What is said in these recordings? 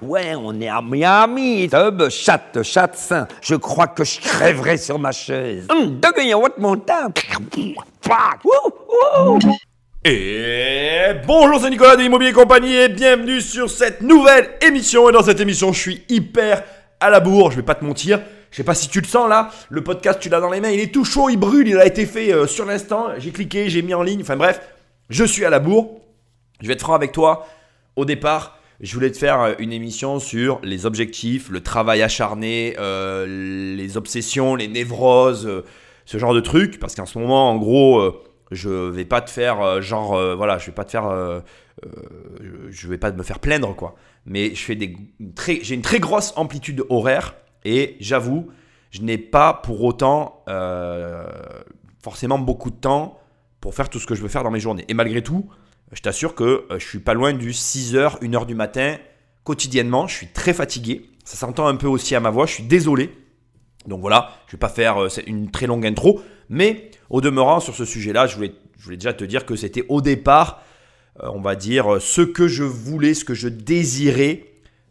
Ouais, on est à Miami. Tub, chatte, chatte sain. Je crois que je crèverai sur ma chaise. Hum, what montagne. Et bonjour, c'est Nicolas de Immobilier Compagnie et bienvenue sur cette nouvelle émission. Et dans cette émission, je suis hyper à la bourre, je vais pas te mentir. Je sais pas si tu le sens là, le podcast tu l'as dans les mains, il est tout chaud, il brûle, il a été fait euh, sur l'instant. J'ai cliqué, j'ai mis en ligne, enfin bref, je suis à la bourre. Je vais être franc avec toi. Au départ, je voulais te faire euh, une émission sur les objectifs, le travail acharné, euh, les obsessions, les névroses, ce genre de trucs. Parce qu'en ce moment, en gros, je vais pas te faire genre, voilà, je vais pas te faire, je vais pas me faire plaindre quoi. Mais je fais des, j'ai une très grosse amplitude horaire et j'avoue, je n'ai pas pour autant euh, forcément beaucoup de temps pour faire tout ce que je veux faire dans mes journées. Et malgré tout, je t'assure que euh, je suis pas loin du 6h, 1h du matin quotidiennement. Je suis très fatigué. Ça s'entend un peu aussi à ma voix. Je suis désolé. Donc voilà, je vais pas faire euh, une très longue intro. Mais au demeurant, sur ce sujet-là, je voulais, je voulais déjà te dire que c'était au départ, on va dire, ce que je voulais, ce que je désirais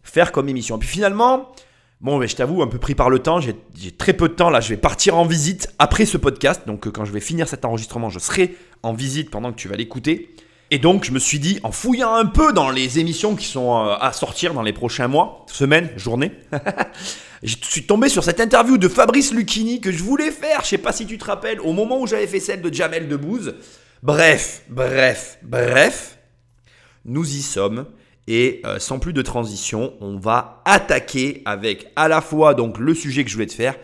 faire comme émission. Et puis finalement, Bon, mais je t'avoue, un peu pris par le temps, j'ai très peu de temps là. Je vais partir en visite après ce podcast. Donc, euh, quand je vais finir cet enregistrement, je serai en visite pendant que tu vas l'écouter. Et donc, je me suis dit, en fouillant un peu dans les émissions qui sont euh, à sortir dans les prochains mois, semaines, journées, je suis tombé sur cette interview de Fabrice Lucchini que je voulais faire. Je sais pas si tu te rappelles, au moment où j'avais fait celle de Jamel Debbouze. Bref, bref, bref, nous y sommes. Et euh, sans plus de transition, on va attaquer avec à la fois donc le sujet que je voulais te faire,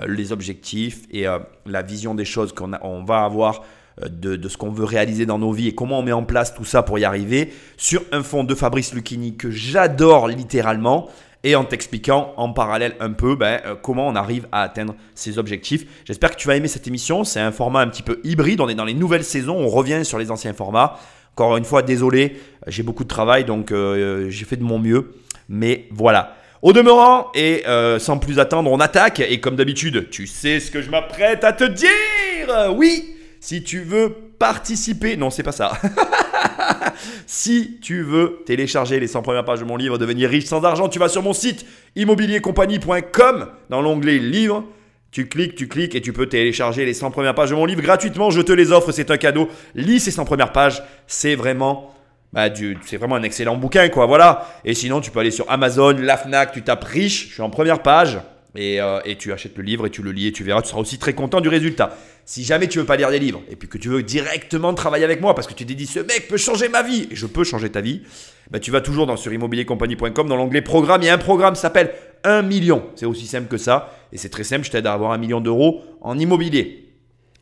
euh, les objectifs et la vision des choses qu'on on va avoir de, de, ce qu'on veut réaliser dans nos vies et comment on met en place tout ça pour y arriver sur un fond de Fabrice Lucchini que j'adore littéralement et en t'expliquant en parallèle un peu ben, comment on arrive à atteindre ces objectifs. J'espère que tu vas aimer cette émission. C'est un format un petit peu hybride. On est dans les nouvelles saisons. On revient sur les anciens formats. Encore une fois, désolé, j'ai beaucoup de travail, donc euh, j'ai fait de mon mieux. Mais voilà. Au demeurant, et euh, sans plus attendre, on attaque. Et comme d'habitude, tu sais ce que je m'apprête à te dire Oui Si tu veux participer... Non, c'est pas ça. si tu veux télécharger les 100 premières pages de mon livre Devenir riche sans argent, tu vas sur mon site immobiliercompagnie.com dans l'onglet Livres. Tu cliques, tu cliques et tu peux télécharger les 100 premières pages de mon livre gratuitement. Je te les offre, c'est un cadeau. Lis ces 100 premières pages, c'est vraiment, bah, c'est vraiment un excellent bouquin, quoi. Voilà. Et sinon, tu peux aller sur Amazon, la Fnac, tu tapes riche, je suis en première page. Et, euh, et, tu achètes le livre et tu le lis et tu verras, tu seras aussi très content du résultat. Si jamais tu veux pas lire des livres et puis que tu veux directement travailler avec moi parce que tu t'es dit ce mec peut changer ma vie et je peux changer ta vie, bah, tu vas toujours dans sur immobiliercompagnie.com dans l'onglet programme. Il y a un programme qui s'appelle 1 million. C'est aussi simple que ça. Et c'est très simple, je t'aide à avoir un million d'euros en immobilier.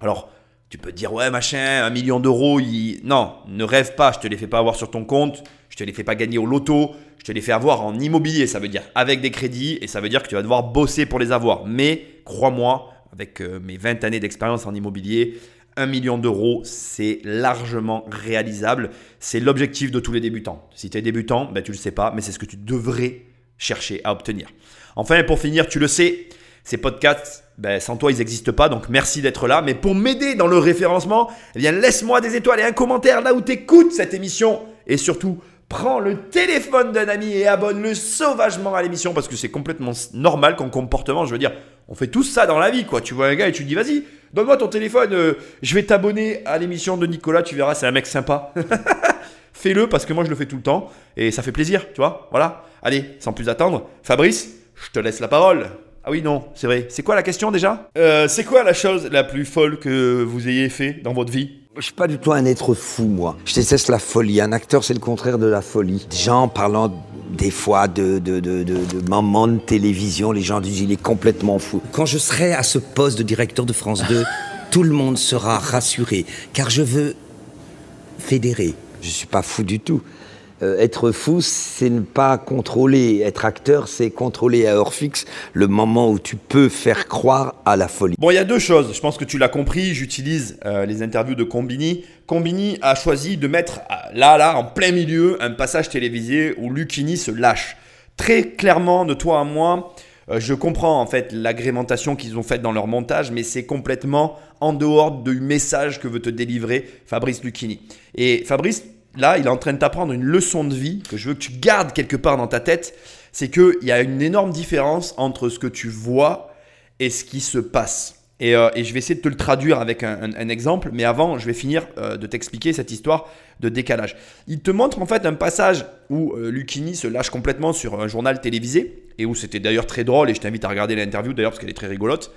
Alors, tu peux te dire, ouais, machin, un million d'euros, non, ne rêve pas, je te les fais pas avoir sur ton compte, je te les fais pas gagner au loto, je te les fais avoir en immobilier, ça veut dire avec des crédits, et ça veut dire que tu vas devoir bosser pour les avoir. Mais, crois-moi, avec euh, mes 20 années d'expérience en immobilier, un million d'euros, c'est largement réalisable. C'est l'objectif de tous les débutants. Si tu es débutant, ben, tu ne le sais pas, mais c'est ce que tu devrais chercher à obtenir. Enfin, pour finir, tu le sais, ces podcasts, ben, sans toi, ils n'existent pas. Donc, merci d'être là. Mais pour m'aider dans le référencement, eh laisse-moi des étoiles et un commentaire là où tu écoutes cette émission. Et surtout, prends le téléphone d'un ami et abonne-le sauvagement à l'émission parce que c'est complètement normal comme comportement. Je veux dire, on fait tous ça dans la vie, quoi. Tu vois un gars et tu dis, vas-y, donne-moi ton téléphone, euh, je vais t'abonner à l'émission de Nicolas, tu verras, c'est un mec sympa. Fais-le parce que moi je le fais tout le temps et ça fait plaisir, tu vois. Voilà. Allez, sans plus attendre, Fabrice, je te laisse la parole. Ah oui, non, c'est vrai. C'est quoi la question déjà? Euh, C'est quoi la chose la plus folle que vous ayez fait dans votre vie? Je suis pas du tout un être fou, moi. Je déteste la folie. Un acteur, c'est le contraire de la folie. Des gens parlant des fois de, de, de, de, de maman de télévision, les gens disent il est complètement fou. Quand je serai à ce poste de directeur de France 2, tout le monde sera rassuré, car je veux fédérer. Je suis pas fou du tout. Euh, être fou, c'est ne pas contrôler. Être acteur, c'est contrôler à heure fixe le moment où tu peux faire croire à la folie. Bon, il y a deux choses. Je pense que tu l'as compris. J'utilise euh, les interviews de Combini. Combini a choisi de mettre euh, là, là, en plein milieu, un passage télévisé où Lucini se lâche. Très clairement, de toi à moi, je comprends en fait l'agrémentation qu'ils ont faite dans leur montage, mais c'est complètement en dehors du message que veut te délivrer Fabrice Lucchini. Et Fabrice là, il est en train de t'apprendre une leçon de vie que je veux que tu gardes quelque part dans ta tête. C'est qu'il y a une énorme différence entre ce que tu vois et ce qui se passe. Et, euh, je vais essayer de te le traduire avec un, exemple, mais avant, je vais finir euh, de t'expliquer cette histoire de décalage. Il te montre en fait un passage où euh, se lâche complètement sur un journal télévisé, et où c'était d'ailleurs très drôle, et je t'invite à regarder l'interview d'ailleurs parce qu'elle est très rigolote.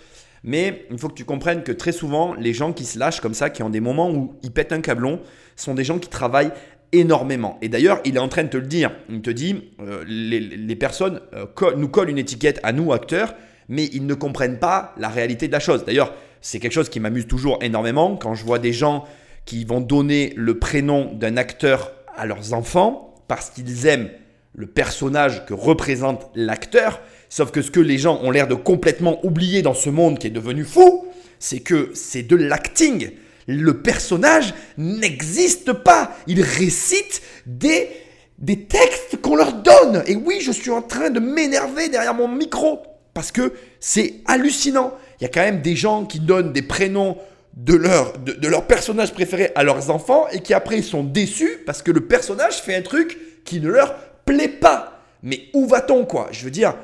Mais il faut que tu comprennes que très souvent, les gens qui se lâchent comme ça, qui ont des moments où ils pètent un câblon, sont des gens qui travaillent énormément. Et d'ailleurs, il est en train de te le dire. Il te dit, euh, les, personnes euh, nous collent une étiquette à nous, acteurs, mais ils ne comprennent pas la réalité de la chose. D'ailleurs, c'est quelque chose qui m'amuse toujours énormément quand je vois des gens qui vont donner le prénom d'un acteur à leurs enfants parce qu'ils aiment le personnage que représente l'acteur, Sauf que ce que les gens ont l'air de complètement oublier dans ce monde qui est devenu fou, c'est que c'est de l'acting. Le personnage n'existe pas. Il récite des, des textes qu'on leur donne. Et oui, je suis en train de m'énerver derrière mon micro parce que c'est hallucinant. Il y a quand même des gens qui donnent des prénoms de leur, personnage préféré à leurs enfants et qui après sont déçus parce que le personnage fait un truc qui ne leur plaît pas. Mais où va-t-on quoi? Je veux dire,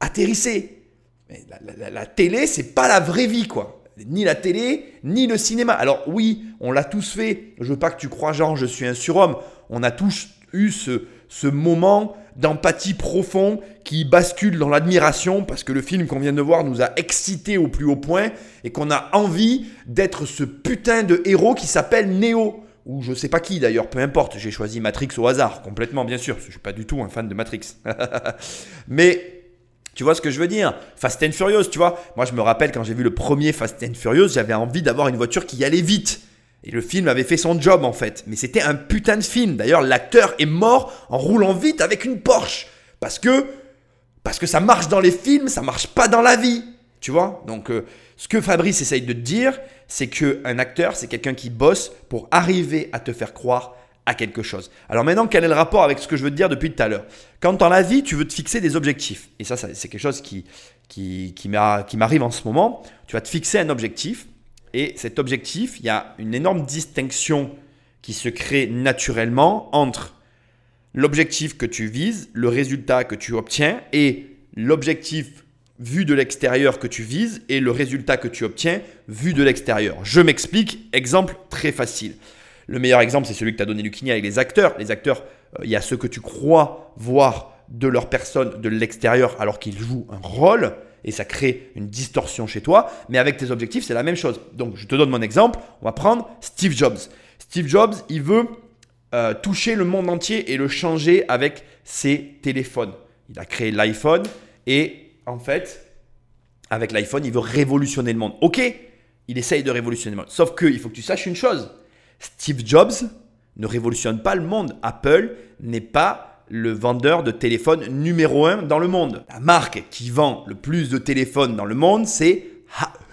atterrissez. la, la, télé, c'est pas la vraie vie, quoi. Ni la télé, ni le cinéma. Alors oui, on l'a tous fait. Je veux pas que tu crois, genre, je suis un surhomme. On a tous eu ce, ce moment d'empathie profond qui bascule dans l'admiration parce que le film qu'on vient de voir nous a excités au plus haut point et qu'on a envie d'être ce putain de héros qui s'appelle Neo ou je sais pas qui d'ailleurs, peu importe, j'ai choisi Matrix au hasard, complètement bien sûr, je suis pas du tout un fan de Matrix. Mais tu vois ce que je veux dire? Fast and Furious, tu vois? Moi, je me rappelle quand j'ai vu le premier Fast and Furious, j'avais envie d'avoir une voiture qui allait vite. Et le film avait fait son job en fait. Mais c'était un putain de film. D'ailleurs, l'acteur est mort en roulant vite avec une Porsche. Parce que, parce que ça marche dans les films, ça marche pas dans la vie. Tu vois? Donc, euh, ce que Fabrice essaye de te dire, c'est qu'un acteur, c'est quelqu'un qui bosse pour arriver à te faire croire à quelque chose. Alors maintenant, quel est le rapport avec ce que je veux te dire depuis tout à l'heure? Quand dans la vie, tu veux te fixer des objectifs, et ça, c'est quelque chose qui, qui, qui m'arrive en ce moment, tu vas te fixer un objectif, et cet objectif, il y a une énorme distinction qui se crée naturellement entre l'objectif que tu vises, le résultat que tu obtiens, et l'objectif vu de l'extérieur que tu vises, et le résultat que tu obtiens vu de l'extérieur. Je m'explique, exemple très facile. Le meilleur exemple, c'est celui que tu as donné Lucchini avec les acteurs. Les acteurs, euh, il y a ceux que tu crois voir de leur personne de l'extérieur alors qu'ils jouent un rôle et ça crée une distorsion chez toi. Mais avec tes objectifs, c'est la même chose. Donc, je te donne mon exemple. On va prendre Steve Jobs. Steve Jobs, il veut euh, toucher le monde entier et le changer avec ses téléphones. Il a créé l'iPhone et en fait, avec l'iPhone, il veut révolutionner le monde. Ok, il essaye de révolutionner le monde. Sauf qu'il faut que tu saches une chose Steve Jobs ne révolutionne pas le monde. Apple n'est pas le vendeur de téléphones numéro un dans le monde. La marque qui vend le plus de téléphones dans le monde, c'est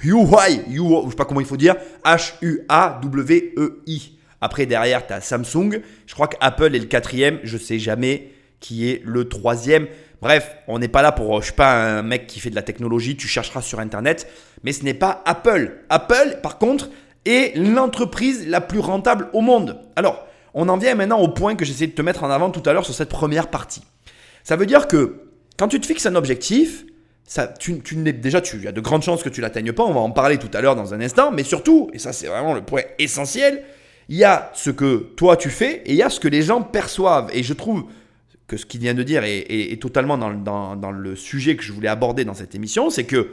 Huawei. Je ne sais pas comment il faut dire. H-U-A-W-E-I. Après, derrière, tu as Samsung. Je crois qu'Apple est le quatrième. Je ne sais jamais qui est le troisième. Bref, on n'est pas là pour, je suis pas un mec qui fait de la technologie, tu chercheras sur Internet, mais ce n'est pas Apple. Apple, par contre, est l'entreprise la plus rentable au monde. Alors, on en vient maintenant au point que j'essaie de te mettre en avant tout à l'heure sur cette première partie. Ça veut dire que quand tu te fixes un objectif, ça, tu, tu déjà, tu, il y a de grandes chances que tu l'atteignes pas. On va en parler tout à l'heure dans un instant. Mais surtout, et ça c'est vraiment le point essentiel, il y a ce que toi tu fais et il y a ce que les gens perçoivent. Et je trouve que ce qu'il vient de dire est, totalement dans, dans, dans, le sujet que je voulais aborder dans cette émission, c'est que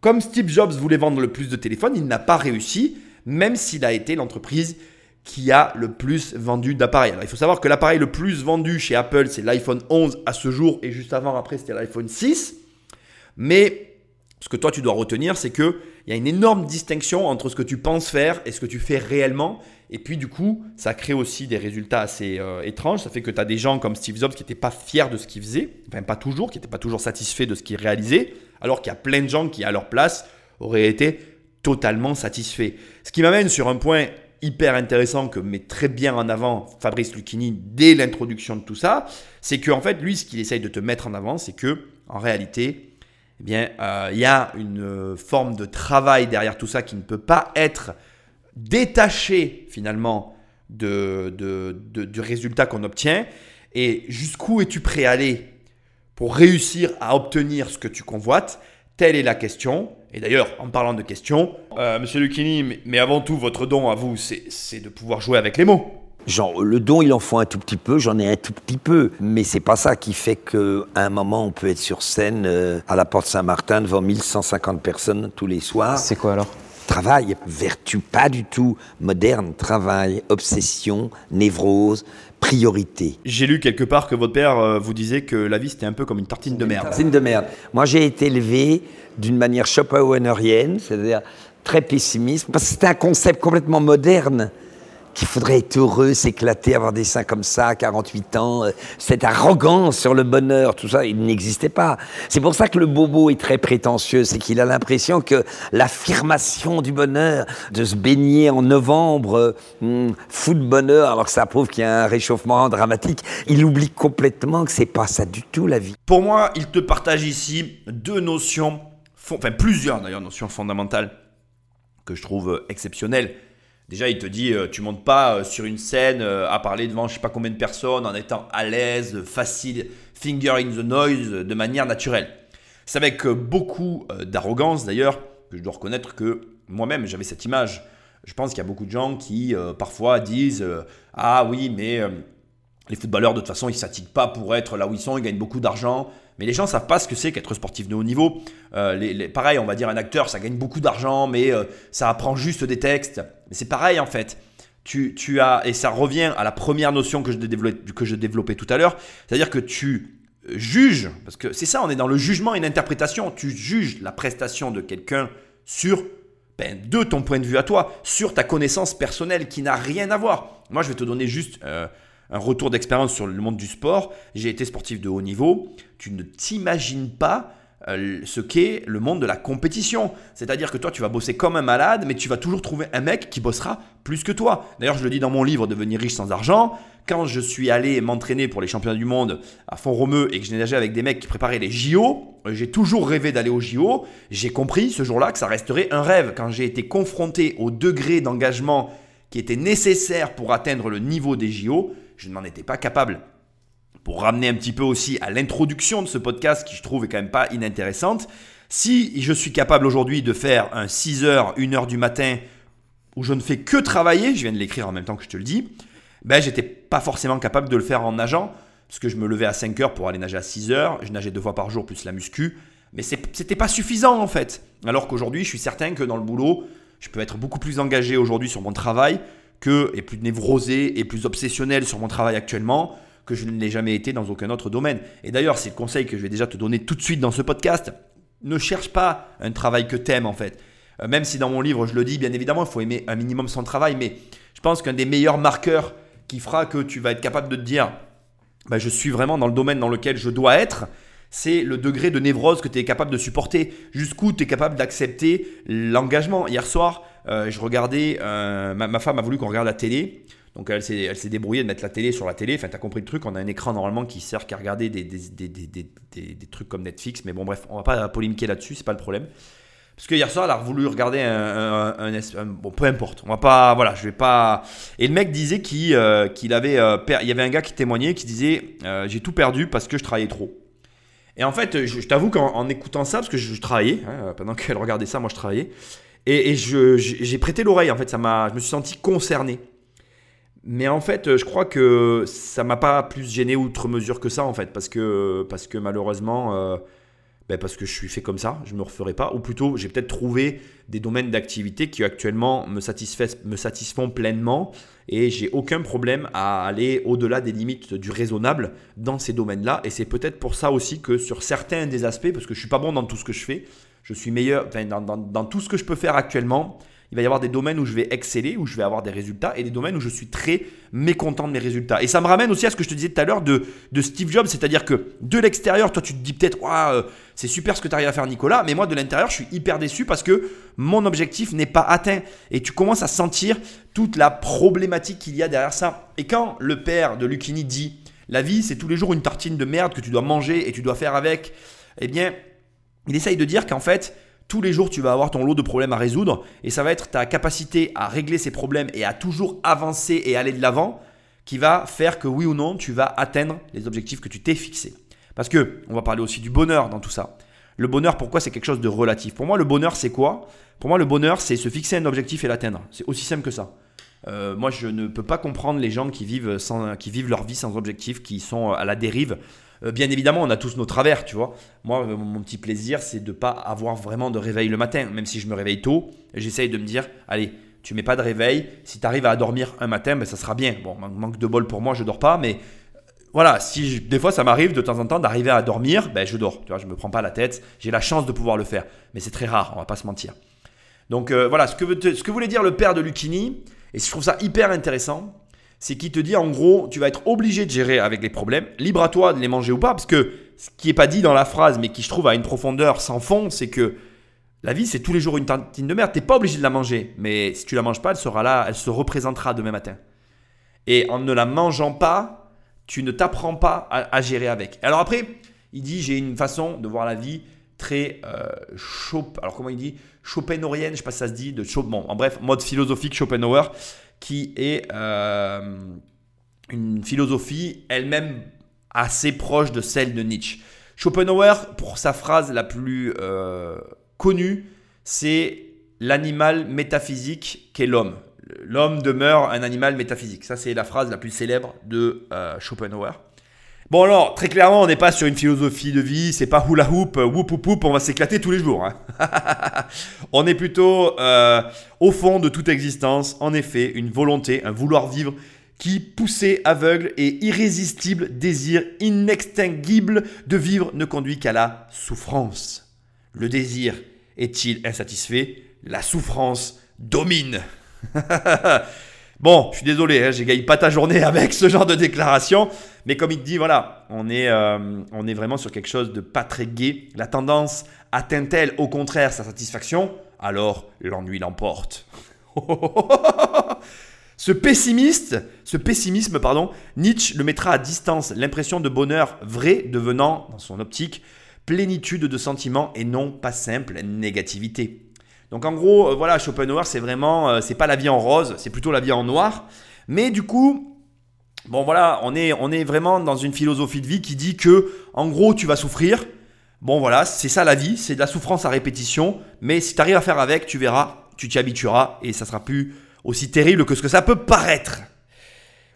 comme Steve Jobs voulait vendre le plus de téléphones, il n'a pas réussi, même s'il a été l'entreprise qui a le plus vendu d'appareils. Alors il faut savoir que l'appareil le plus vendu chez Apple, c'est l'iPhone 11 à ce jour, et juste avant, après, c'était l'iPhone 6. Mais ce que toi, tu dois retenir, c'est qu'il y a une énorme distinction entre ce que tu penses faire et ce que tu fais réellement. Et puis du coup, ça crée aussi des résultats assez euh, étranges. Ça fait que tu as des gens comme Steve Jobs qui n'étaient pas fiers de ce qu'il faisait, enfin pas toujours, qui n'étaient pas toujours satisfaits de ce qu'il réalisait, alors qu'il y a plein de gens qui, à leur place, auraient été totalement satisfaits. Ce qui m'amène sur un point hyper intéressant que met très bien en avant Fabrice Lucchini dès l'introduction de tout ça, c'est qu'en fait, lui, ce qu'il essaye de te mettre en avant, c'est que en réalité, eh bien, euh, il y a une forme de travail derrière tout ça qui ne peut pas être détaché finalement du résultat qu'on obtient et jusqu'où es-tu prêt à aller? Pour réussir à obtenir ce que tu convoites Telle est la question. Et d'ailleurs, en parlant de questions, euh, Monsieur Lucchini, mais avant tout, votre don à vous, c'est de pouvoir jouer avec les mots. Genre, le don, il en faut un tout petit peu, j'en ai un tout petit peu. Mais c'est pas ça qui fait qu'à un moment, on peut être sur scène euh, à la Porte Saint-Martin devant 1150 personnes tous les soirs. C'est quoi alors? Travail, vertu pas du tout moderne, travail, obsession, névrose, priorité. J'ai lu quelque part que votre père euh, vous disait que la vie c'était un peu comme une tartine de merde. Tartine de merde. Moi j'ai été élevé d'une manière schopenhauerienne, c'est-à-dire très pessimiste, parce que c'était un concept complètement moderne qu'il faudrait être heureux, s'éclater, avoir des seins comme ça, 48 ans, euh, cette arrogance sur le bonheur, tout ça, il n'existait pas. C'est pour ça que le bobo est très prétentieux, c'est qu'il a l'impression que l'affirmation du bonheur, de se baigner en novembre, euh, fou de bonheur, alors que ça prouve qu'il y a un réchauffement dramatique, il oublie complètement que c'est pas ça du tout la vie. Pour moi, il te partage ici deux notions, enfin plusieurs d'ailleurs notions fondamentales que je trouve exceptionnelles Déjà, il te dit, euh, tu montes pas euh, sur une scène euh, à parler devant je sais pas combien de personnes en étant à l'aise, facile, finger in the noise, de manière naturelle. C'est avec beaucoup d'arrogance d'ailleurs que je dois reconnaître que moi-même j'avais cette image. Je pense qu'il y a beaucoup de gens qui parfois disent Ah oui, mais les footballeurs de toute façon ils ne s'attiguent pas pour être là où ils sont, ils gagnent beaucoup d'argent. Mais les gens ne savent pas ce que c'est qu'être sportif de haut niveau. les, pareil, on va dire un acteur, ça gagne beaucoup d'argent, mais ça apprend juste des textes. Mais c'est pareil en fait. Tu, tu, as, et ça revient à la première notion que je, développais, que je développais tout à l'heure, c'est-à-dire que tu juges, parce que c'est ça, on est dans le jugement et l'interprétation, tu juges la prestation de quelqu'un sur, ben, de ton point de vue à toi, sur ta connaissance personnelle qui n'a rien à voir. Moi, je vais te donner juste euh, un retour d'expérience sur le monde du sport. J'ai été sportif de haut niveau. Tu ne t'imagines pas euh, ce qu'est le monde de la compétition. C'est-à-dire que toi, tu vas bosser comme un malade, mais tu vas toujours trouver un mec qui bossera plus que toi. D'ailleurs, je le dis dans mon livre Devenir riche sans argent. Quand je suis allé m'entraîner pour les championnats du monde à Font-Romeu et que je nagé avec des mecs qui préparaient les JO, euh, j'ai toujours rêvé d'aller aux JO. J'ai compris ce jour-là que ça resterait un rêve. Quand j'ai été confronté au degré d'engagement qui était nécessaire pour atteindre le niveau des JO, je n'en étais pas capable pour ramener un petit peu aussi à l'introduction de ce podcast qui je trouve est quand même pas inintéressante. Si je suis capable aujourd'hui de faire un 6h, 1h du matin où je ne fais que travailler, je viens de l'écrire en même temps que je te le dis, ben j'étais pas forcément capable de le faire en nageant parce que je me levais à 5 h pour aller nager à 6 h je nageais deux fois par jour plus la muscu, mais c'était pas suffisant en fait. Alors qu'aujourd'hui, je suis certain que dans le boulot, je peux être beaucoup plus engagé aujourd'hui sur mon travail que et plus névrosé et plus obsessionnel sur mon travail actuellement que je ne l'ai jamais été dans aucun autre domaine. Et d'ailleurs, c'est le conseil que je vais déjà te donner tout de suite dans ce podcast. Ne cherche pas un travail que t'aimes en fait. Euh, même si dans mon livre je le dis, bien évidemment, il faut aimer un minimum son travail, mais je pense qu'un des meilleurs marqueurs qui fera que tu vas être capable de te dire, bah, je suis vraiment dans le domaine dans lequel je dois être, c'est le degré de névrose que tu es capable de supporter, jusqu'où tu es capable d'accepter l'engagement. Hier soir, euh, je regardais, euh, ma, femme a voulu qu'on regarde la télé, donc elle s'est, elle s'est débrouillée de mettre la télé sur la télé. Enfin, t'as compris le truc. On a un écran normalement qui sert qu'à regarder des, des, des, des, trucs comme Netflix. Mais bon, bref, on va pas polémiquer là-dessus, c'est pas le problème. Parce que hier soir, elle a voulu regarder un, bon, peu importe. On va pas, voilà, je vais pas. Et le mec disait qu'il, euh, qu'il avait, euh, il y avait un gars qui témoignait, qui disait, j'ai tout perdu parce que je travaillais trop. Et en fait, je, t'avoue qu'en écoutant ça, parce que je, travaillais hein, pendant qu'elle regardait ça, moi je travaillais, et, et j'ai prêté l'oreille. En fait, ça m'a, je me suis senti concerné. Mais en fait, je crois que ça m'a pas plus gêné outre mesure que ça, en fait, parce que, parce que malheureusement, euh, ben parce que je suis fait comme ça, je me referai pas. Ou plutôt, j'ai peut-être trouvé des domaines d'activité qui actuellement me, me satisfont pleinement et j'ai aucun problème à aller au-delà des limites du raisonnable dans ces domaines-là. Et c'est peut-être pour ça aussi que sur certains des aspects, parce que je suis pas bon dans tout ce que je fais, je suis meilleur dans, tout ce que je peux faire actuellement il va y avoir des domaines où je vais exceller, où je vais avoir des résultats, et des domaines où je suis très mécontent de mes résultats. Et ça me ramène aussi à ce que je te disais tout à l'heure de, Steve Jobs, c'est-à-dire que de l'extérieur, toi tu te dis peut-être, euh, c'est super ce que tu arrives à faire Nicolas, mais moi de l'intérieur, je suis hyper déçu parce que mon objectif n'est pas atteint. Et tu commences à sentir toute la problématique qu'il y a derrière ça. Et quand le père de Lucchini dit, la vie c'est tous les jours une tartine de merde que tu dois manger et tu dois faire avec, eh bien, il essaye de dire qu'en fait, tous les jours, tu vas avoir ton lot de problèmes à résoudre et ça va être ta capacité à régler ces problèmes et à toujours avancer et aller de l'avant qui va faire que oui ou non, tu vas atteindre les objectifs que tu t'es fixés. Parce que, on va parler aussi du bonheur dans tout ça. Le bonheur, pourquoi c'est quelque chose de relatif? Pour moi, le bonheur, c'est quoi? Pour moi, le bonheur, c'est se fixer un objectif et l'atteindre. C'est aussi simple que ça. Euh, moi, je ne peux pas comprendre les gens qui vivent, qui vivent leur vie sans objectif, qui sont à la dérive. Euh, bien évidemment, on a tous nos travers, tu vois. Moi, euh, mon petit plaisir, c'est de ne pas avoir vraiment de réveil le matin. Même si je me réveille tôt, j'essaye de me dire, allez, tu mets pas de réveil. Si tu arrives à dormir un matin, ben, ça sera bien. Bon, manque de bol pour moi, je dors pas, mais voilà, si des fois ça m'arrive de temps en temps d'arriver à dormir, ben je dors. Tu vois, je me prends pas la tête. J'ai la chance de pouvoir le faire, mais c'est très rare. On va pas se mentir. Donc voilà, ce que, ce voulait dire le père de Lucini, et je trouve ça hyper intéressant, c'est qu'il te dit en gros, tu vas être obligé de gérer avec les problèmes, libre à toi de les manger ou pas, parce que ce qui n'est pas dit dans la phrase, mais qui je trouve a une profondeur sans fond, c'est que la vie c'est tous les jours une tantine de merde, t'es pas obligé de la manger, mais si tu la manges pas, elle sera là, elle se représentera demain matin. Et en ne la mangeant pas, tu ne t'apprends pas à, gérer avec. Alors après, il dit j'ai une façon de voir la vie très euh, alors comment il dit? Schopenhauerienne, je sais pas si ça se dit, de Bon, en bref, mode philosophique Schopenhauer qui est euh, une philosophie elle-même assez proche de celle de Nietzsche. Schopenhauer, pour sa phrase la plus euh, connue, c'est l'animal métaphysique qu'est l'homme. L'homme demeure un animal métaphysique. Ça, c'est la phrase la plus célèbre de euh, Schopenhauer. Bon alors, très clairement, on n'est pas sur une philosophie de vie, c'est pas hula hoop, whoop whoop whoop, on va s'éclater tous les jours. Hein. on est plutôt euh, au fond de toute existence, en effet, une volonté, un vouloir vivre qui, poussé, aveugle et irrésistible désir inextinguible de vivre ne conduit qu'à la souffrance. Le désir est-il insatisfait? La souffrance domine. Bon, je suis désolé, hein, j'égaye pas ta journée avec ce genre de déclaration, mais comme il dit, voilà, on est, euh, on est vraiment sur quelque chose de pas très gai. La tendance atteint-elle au contraire sa satisfaction? Alors l'ennui l'emporte. ce pessimiste, ce pessimisme, pardon, Nietzsche le mettra à distance, l'impression de bonheur vrai devenant, dans son optique, plénitude de sentiments et non pas simple négativité. Donc en gros, euh, voilà, Schopenhauer, c'est vraiment, euh, c'est pas la vie en rose, c'est plutôt la vie en noir. Mais du coup, bon voilà, on est, on est vraiment dans une philosophie de vie qui dit que, en gros, tu vas souffrir. Bon voilà, c'est ça la vie, c'est de la souffrance à répétition. Mais si tu arrives à faire avec, tu verras, tu t'y habitueras et ça sera plus aussi terrible que ce que ça peut paraître.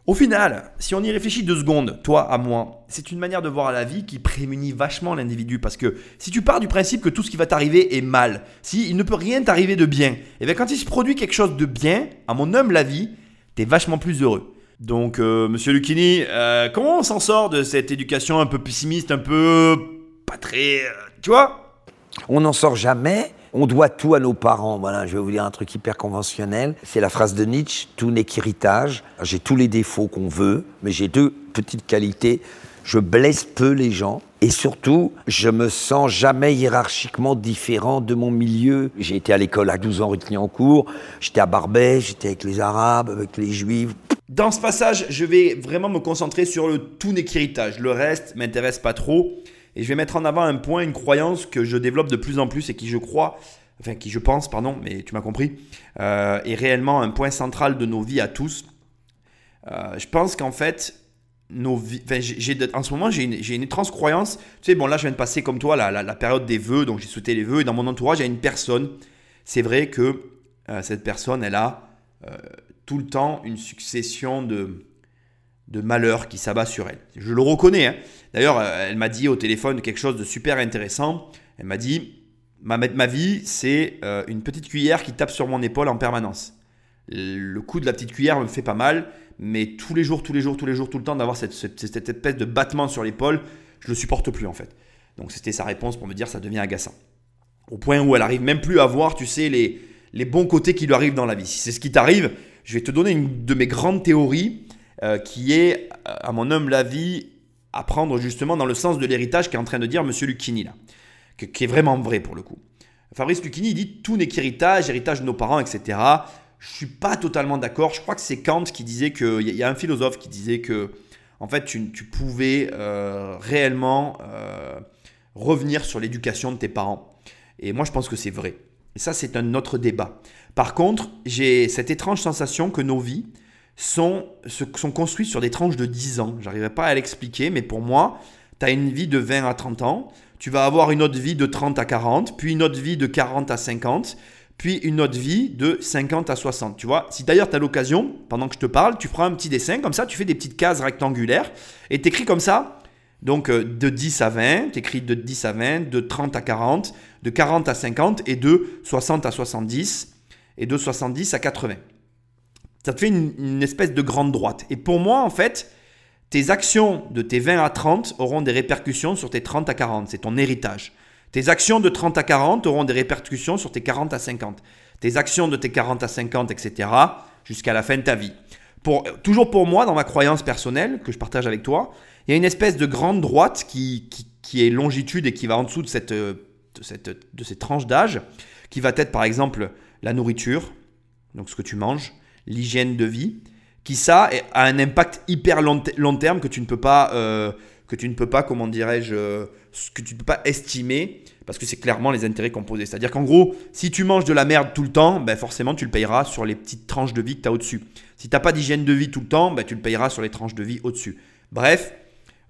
Au final, si on y réfléchit deux secondes, toi à moi, c'est une manière de voir la vie qui prémunit vachement l'individu. Parce que si tu pars du principe que tout ce qui va t'arriver est mal, si il ne peut rien t'arriver de bien, et eh bien quand il se produit quelque chose de bien, à mon humble avis, t'es vachement plus heureux. Donc, euh, monsieur Lucchini, euh, comment on s'en sort de cette éducation un peu pessimiste, un peu pas très. Euh, tu vois? On n'en sort jamais. On doit tout à nos parents. Voilà, je vais vous dire un truc hyper conventionnel. C'est la phrase de Nietzsche tout n'est qu'héritage. J'ai tous les défauts qu'on veut, mais j'ai deux petites qualités. Je blesse peu les gens. Et surtout, je me sens jamais hiérarchiquement différent de mon milieu. J'ai été à l'école à 12 ans en cours. J'étais à Barbès, j'étais avec les Arabes, avec les Juifs. Dans ce passage, je vais vraiment me concentrer sur le tout n'est qu'héritage. Le reste m'intéresse pas trop. Et je vais mettre en avant un point, une croyance que je développe de plus en plus et qui je crois, enfin qui je pense, pardon, mais tu m'as compris, euh, est réellement un point central de nos vies à tous. Euh, je pense qu'en fait, nos vies, en ce moment, j'ai une, étrange croyance. Tu sais, bon, là, je viens de passer comme toi la, la, période des vœux, donc j'ai souhaité les vœux. Et dans mon entourage, il y a une personne. C'est vrai que euh, cette personne, elle a tout le temps une succession de, de malheur qui s'abat sur elle. Je le reconnais. Hein. D'ailleurs, euh, elle m'a dit au téléphone quelque chose de super intéressant. Elle m'a dit, ma, ma vie, c'est euh, une petite cuillère qui tape sur mon épaule en permanence. Le coup de la petite cuillère me fait pas mal, mais tous les jours, tous les jours, tous les jours, tout le temps, d'avoir cette, cette, espèce de battement sur l'épaule, je le supporte plus en fait. Donc c'était sa réponse pour me dire ça devient agaçant. Au point où elle arrive même plus à voir, tu sais, les, les bons côtés qui lui arrivent dans la vie. Si c'est ce qui t'arrive, je vais te donner une de mes grandes théories euh, qui est, euh, à mon humble avis, à prendre justement dans le sens de l'héritage qu'est en train de dire M. Lucchini là, qui est vraiment vrai pour le coup. Fabrice Lucchini dit tout n'est qu'héritage, héritage de nos parents, etc. Je suis pas totalement d'accord. Je crois que c'est Kant qui disait que, il y a un philosophe qui disait que, en fait, tu, pouvais euh, réellement revenir sur l'éducation de tes parents. Et moi, je pense que c'est vrai. Et ça, c'est un autre débat. Par contre, j'ai cette étrange sensation que nos vies sont, sont construites sur des tranches de 10 ans. J'arriverai pas à l'expliquer, mais pour moi, tu as une vie de 20 à 30 ans, tu vas avoir une autre vie de 30 à 40, puis une autre vie de 40 à 50, puis une autre vie de 50 à 60. Tu vois, si d'ailleurs tu as l'occasion, pendant que je te parle, tu prends un petit dessin, comme ça, tu fais des petites cases rectangulaires, et tu écris comme ça, donc euh, de 10 à 20, tu écris de 10 à 20, de 30 à 40, de 40 à 50, et de 60 à 70, et de 70 à 80. Ça te fait une, une espèce de grande droite. Et pour moi, en fait, tes actions de tes 20 à 30 auront des répercussions sur tes 30 à 40. C'est ton héritage. Tes actions de 30 à 40 auront des répercussions sur tes 40 à 50. Tes actions de tes 40 à 50, etc. jusqu'à la fin de ta vie. Pour, toujours pour moi, dans ma croyance personnelle que je partage avec toi, il y a une espèce de grande droite qui, est longitude et qui va en dessous de, cette, de, cette, de d'âge, qui va être par exemple la nourriture, donc ce que tu manges, l'hygiène de vie, qui ça a un impact hyper long, long terme que tu ne peux pas, euh, que tu ne peux pas, comment dirais-je, euh, que tu ne peux pas estimer parce que c'est clairement les intérêts composés. C'est-à-dire qu'en gros, si tu manges de la merde tout le temps, ben forcément tu le payeras sur les petites tranches de vie que tu as au-dessus. Si tu n'as pas d'hygiène de vie tout le temps, ben tu le payeras sur les tranches de vie au-dessus. Bref,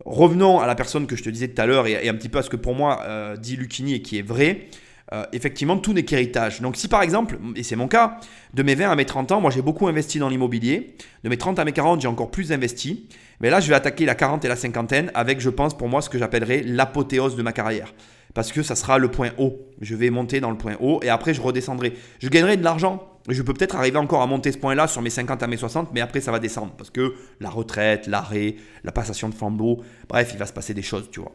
revenons à la personne que je te disais tout à l'heure et, un petit peu à ce que pour moi euh, dit Lucchini et qui est vrai. Euh, effectivement, tout n'est qu'héritage. Donc si par exemple, et c'est mon cas, de mes 20 à mes 30 ans, moi j'ai beaucoup investi dans l'immobilier, de mes 30 à mes 40, j'ai encore plus investi, mais là je vais attaquer la 40 et la cinquantaine avec, je pense, pour moi, ce que j'appellerais l'apothéose de ma carrière. Parce que ça sera le point haut. Je vais monter dans le point haut et après je redescendrai. Je gagnerai de l'argent. Je peux peut-être arriver encore à monter ce point-là sur mes 50 à mes 60, mais après ça va descendre. Parce que la retraite, l'arrêt, la passation de flambeau, bref, il va se passer des choses, tu vois.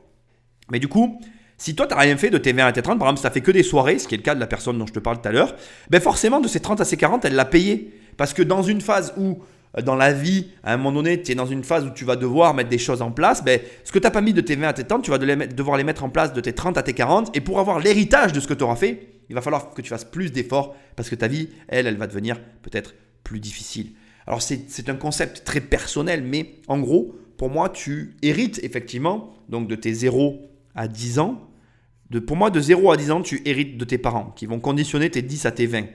Mais du coup, si toi, tu n'as rien fait de tes 20 à tes 30, par exemple, si tu fait que des soirées, ce qui est le cas de la personne dont je te parle tout à l'heure, ben forcément, de ces 30 à ces 40, elle l'a payé. Parce que dans une phase où, euh, dans la vie, à un moment donné, tu es dans une phase où tu vas devoir mettre des choses en place, ben, ce que tu n'as pas mis de tes 20 à tes 30, tu vas devoir les mettre en place de tes 30 à tes 40. Et pour avoir l'héritage de ce que tu auras fait, il va falloir que tu fasses plus d'efforts parce que ta vie, elle, elle va devenir peut-être plus difficile. Alors c'est un concept très personnel, mais en gros, pour moi, tu hérites effectivement donc de tes 0 à 10 ans de, pour moi, de 0 à 10 ans, tu hérites de tes parents qui vont conditionner tes 10 à tes 20.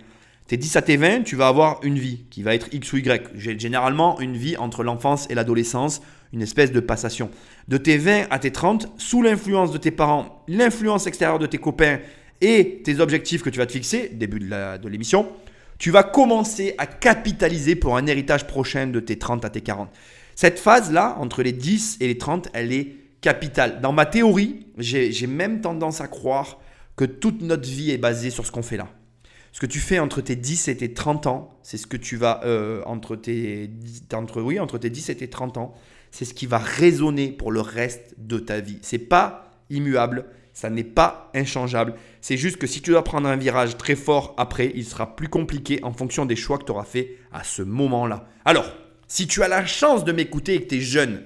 Tes 10 à tes 20, tu vas avoir une vie qui va être X ou Y. Généralement une vie entre l'enfance et l'adolescence, une espèce de passation. De tes 20 à tes 30, sous l'influence de tes parents, l'influence extérieure de tes copains et tes objectifs que tu vas te fixer, début de l'émission, tu vas commencer à capitaliser pour un héritage prochain de tes 30 à tes 40. Cette phase-là, entre les 10 et les 30, elle est capital. Dans ma théorie, j'ai même tendance à croire que toute notre vie est basée sur ce qu'on fait là. Ce que tu fais entre tes 10 et tes 30 ans, c'est ce que tu vas euh, entre tes entre oui, entre tes 10 et tes 30 ans, c'est ce qui va résonner pour le reste de ta vie. C'est pas immuable, ça n'est pas inchangeable. C'est juste que si tu dois prendre un virage très fort après, il sera plus compliqué en fonction des choix que tu auras fait à ce moment-là. Alors, si tu as la chance de m'écouter et que tu es jeune,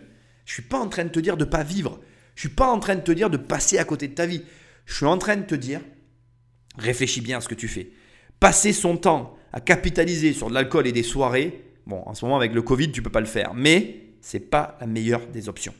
je suis pas en train de te dire de pas vivre. Je suis pas en train de te dire de passer à côté de ta vie. Je suis en train de te dire, réfléchis bien à ce que tu fais. Passer son temps à capitaliser sur de l'alcool et des soirées, bon, en ce moment avec le Covid, tu peux pas le faire, mais c'est pas la meilleure des options.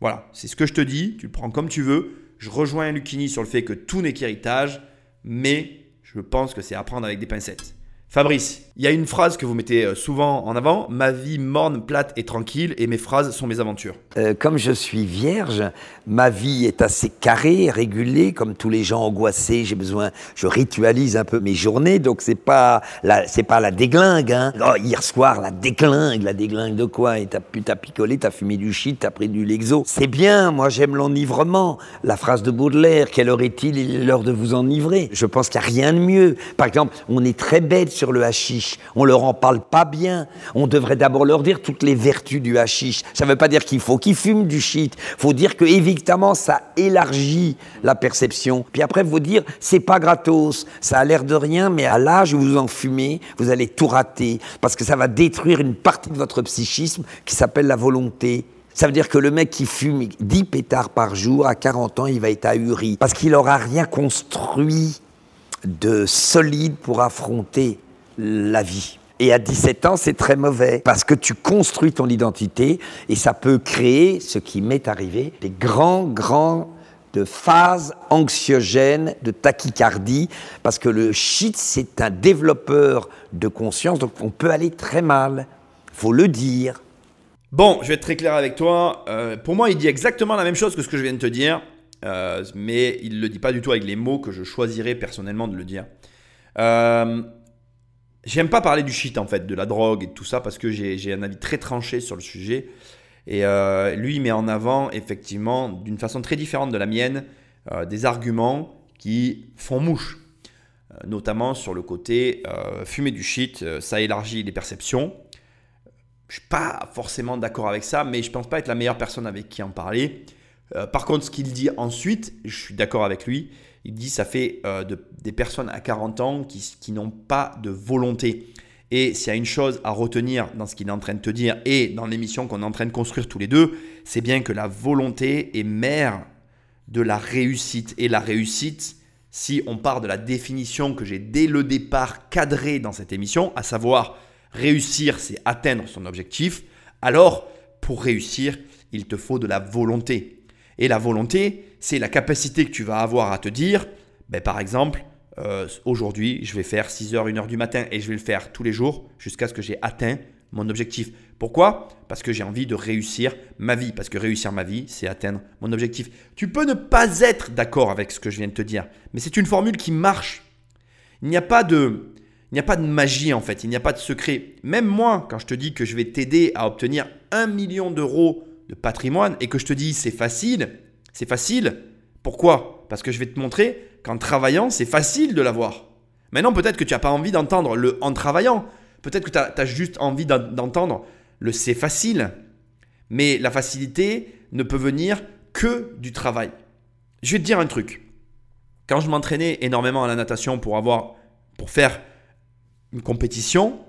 Voilà, c'est ce que je te dis, tu le prends comme tu veux. Je rejoins Lucini sur le fait que tout n'est qu'héritage, mais je pense que c'est à prendre avec des pincettes. Fabrice, il y a une phrase que vous mettez euh, souvent en avant, ma vie morne, plate et tranquille, et mes phrases sont mes aventures. Euh, comme je suis vierge, ma vie est assez carrée, régulée, comme tous les gens angoissés, j'ai besoin, je ritualise un peu mes journées, donc c'est pas la, pas la déglingue, hein. Oh, hier soir, la déglingue, la déglingue de quoi? Et t'as t'as picolé, t'as fumé du shit, t'as pris du Lexo. C'est bien, moi j'aime l'enivrement. La phrase de Baudelaire, quelle heure est-il? Il est l'heure de vous enivrer. Je pense qu'il n'y a rien de mieux. Par exemple, on est très bête sur le hashish. On leur en parle pas bien. On devrait d'abord leur dire toutes les vertus du hashish. Ça ne veut pas dire qu'il faut qu'ils fument du shit. faut dire que évidemment ça élargit la perception. Puis après, vous dire c'est pas gratos. Ça a l'air de rien, mais à l'âge où vous en fumez, vous allez tout rater parce que ça va détruire une partie de votre psychisme qui s'appelle la volonté. Ça veut dire que le mec qui fume 10 pétards par jour, à 40 ans, il va être ahuri. Parce qu'il n'aura rien construit de solide pour affronter la vie. Et à 17 ans, c'est très mauvais parce que tu construis ton identité et ça peut créer ce qui m'est arrivé, des grands, grands de phase anxiogène, de tachycardie, parce que le shit, c'est un développeur de conscience, donc on peut aller très mal. Faut le dire. Bon, je vais être très clair avec toi. Euh, pour moi, il dit exactement la même chose que ce que je viens de te dire, euh, mais il ne le dit pas du tout avec les mots que je choisirais personnellement de le dire. Euh, J'aime pas parler du shit en fait, de la drogue et tout ça, parce que j'ai un avis très tranché sur le sujet. Et euh, lui, met en avant, effectivement, d'une façon très différente de la mienne, euh, des arguments qui font mouche. Euh, notamment sur le côté fumer du shit, ça élargit les perceptions. Je suis pas forcément d'accord avec ça, mais je pense pas être la meilleure personne avec qui en parler. par contre, ce qu'il dit ensuite, je suis d'accord avec lui. Il dit ça fait des personnes à 40 ans qui, qui n'ont pas de volonté. Et s'il y a une chose à retenir dans ce qu'il est en train de te dire et dans l'émission qu'on est en train de construire tous les deux, c'est bien que la volonté est mère de la réussite. Et la réussite, si on part de la définition que j'ai dès le départ cadrée dans cette émission, à savoir réussir, c'est atteindre son objectif, alors pour réussir, il te faut de la volonté. Et la volonté, c'est la capacité que tu vas avoir à te dire, ben, par exemple, euh, aujourd'hui, je vais faire 6h, 1h du matin et je vais le faire tous les jours jusqu'à ce que j'ai atteint mon objectif. Pourquoi? Parce que j'ai envie de réussir ma vie. Parce que réussir ma vie, c'est atteindre mon objectif. Tu peux ne pas être d'accord avec ce que je viens de te dire, mais c'est une formule qui marche. Il n'y a pas de, il n'y a pas de magie en fait, il n'y a pas de secret. Même moi, quand je te dis que je vais t'aider à obtenir un million d'euros de patrimoine et que je te dis c'est facile, c'est facile. Pourquoi? Parce que je vais te montrer qu'en travaillant, c'est facile de l'avoir. Maintenant, peut-être que tu n'as pas envie d'entendre le en travaillant. Peut-être que tu as, juste envie d'entendre le c'est facile. Mais la facilité ne peut venir que du travail. Je vais te dire un truc. Quand je m'entraînais énormément à la natation pour avoir pour faire une compétition,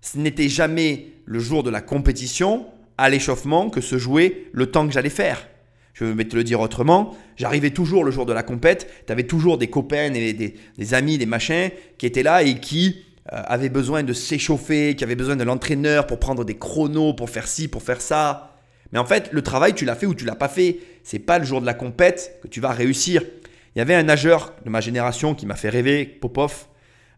ce n'était jamais le jour de la compétition à l'échauffement que se jouait le temps que j'allais faire. Je vais te le dire autrement. J'arrivais toujours le jour de la compète. Tu avais toujours des copains des, amis, des machins qui étaient là et qui euh, avaient besoin de s'échauffer, qui avaient besoin de l'entraîneur pour prendre des chronos, pour faire ci, pour faire ça. Mais en fait, le travail, tu l'as fait ou tu l'as pas fait. C'est pas le jour de la compète que tu vas réussir. Il y avait un nageur de ma génération qui m'a fait rêver, Popov,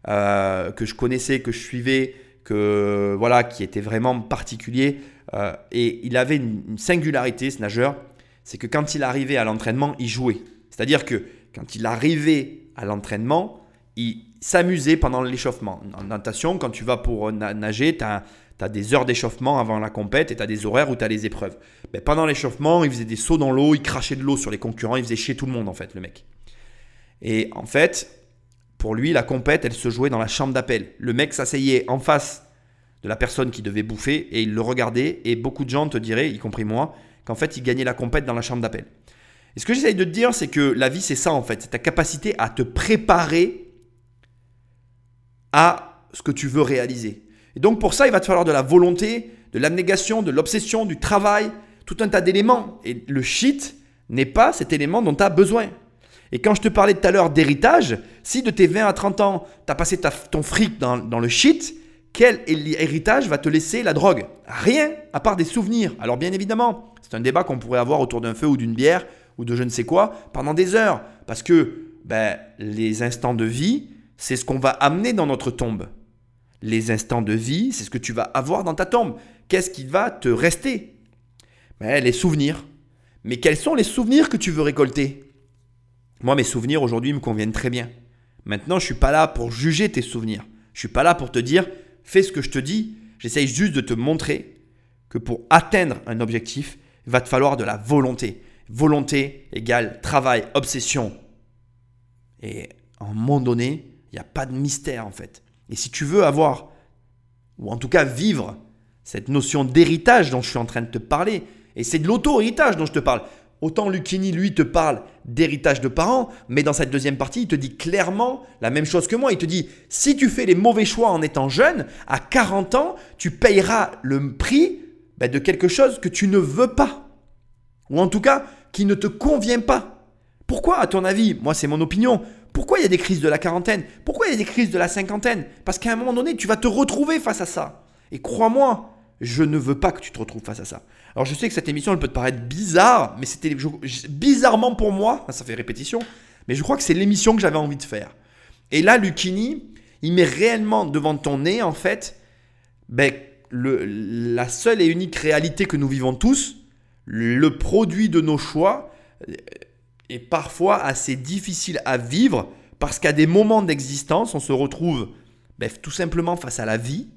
euh, que je connaissais, que je suivais, que voilà, qui était vraiment particulier. Euh, et il avait une singularité, ce nageur c'est que quand il arrivait à l'entraînement, il jouait. C'est-à-dire que quand il arrivait à l'entraînement, il s'amusait pendant l'échauffement. En natation, quand tu vas pour nager, tu as, des heures d'échauffement avant la compète et tu as des horaires où tu as les épreuves. Mais pendant l'échauffement, il faisait des sauts dans l'eau, il crachait de l'eau sur les concurrents, il faisait chier tout le monde en fait, le mec. Et en fait, pour lui, la compète, elle se jouait dans la chambre d'appel. Le mec s'asseyait en face de la personne qui devait bouffer et il le regardait et beaucoup de gens te diraient, y compris moi, qu'en fait, il gagnait la compète dans la chambre d'appel. Et ce que j'essaye de te dire, c'est que la vie, c'est ça en fait. C'est ta capacité à te préparer à ce que tu veux réaliser. Et donc pour ça, il va te falloir de la volonté, de l'abnégation, de l'obsession, du travail, tout un tas d'éléments. Et le shit n'est pas cet élément dont tu as besoin. Et quand je te parlais tout à l'heure d'héritage, si de tes 20 à 30 ans, tu as passé ton fric dans, dans le shit, quel héritage va te laisser la drogue? Rien, à part des souvenirs. Alors bien évidemment, c'est un débat qu'on pourrait avoir autour d'un feu ou d'une bière ou de je ne sais quoi pendant des heures. Parce que ben, les instants de vie, c'est ce qu'on va amener dans notre tombe. Les instants de vie, c'est ce que tu vas avoir dans ta tombe. Qu'est-ce qui va te rester? Ben, Les souvenirs. Mais quels sont les souvenirs que tu veux récolter? Moi, mes souvenirs aujourd'hui me conviennent très bien. Maintenant, je ne suis pas là pour juger tes souvenirs. Je ne suis pas là pour te dire fais ce que je te dis. J'essaye juste de te montrer que pour atteindre un objectif, il va te falloir de la volonté. Volonté égale travail, obsession. Et à un moment donné, il n'y a pas de mystère en fait. Et si tu veux avoir, ou en tout cas vivre, cette notion d'héritage dont je suis en train de te parler, et c'est de l'auto-héritage dont je te parle, Autant Lucchini, lui, te parle d'héritage de parents, mais dans cette deuxième partie, il te dit clairement la même chose que moi. Il te dit, si tu fais les mauvais choix en étant jeune, à 40 ans, tu payeras le prix ben, de quelque chose que tu ne veux pas. Ou en tout cas, qui ne te convient pas. Pourquoi, à ton avis Moi, c'est mon opinion. Pourquoi il y a des crises de la quarantaine Pourquoi il y a des crises de la cinquantaine? Parce qu'à un moment donné, tu vas te retrouver face à ça. Et crois-moi, je ne veux pas que tu te retrouves face à ça. Alors je sais que cette émission, elle peut te paraître bizarre, mais c'était bizarrement pour moi, ça fait répétition, mais je crois que c'est l'émission que j'avais envie de faire. Et là, Lucini, il met réellement devant ton nez, en fait, ben, la seule et unique réalité que nous vivons tous, le produit de nos choix, euh, est parfois assez difficile à vivre parce qu'à des moments d'existence, on se retrouve ben, tout simplement face à la vie,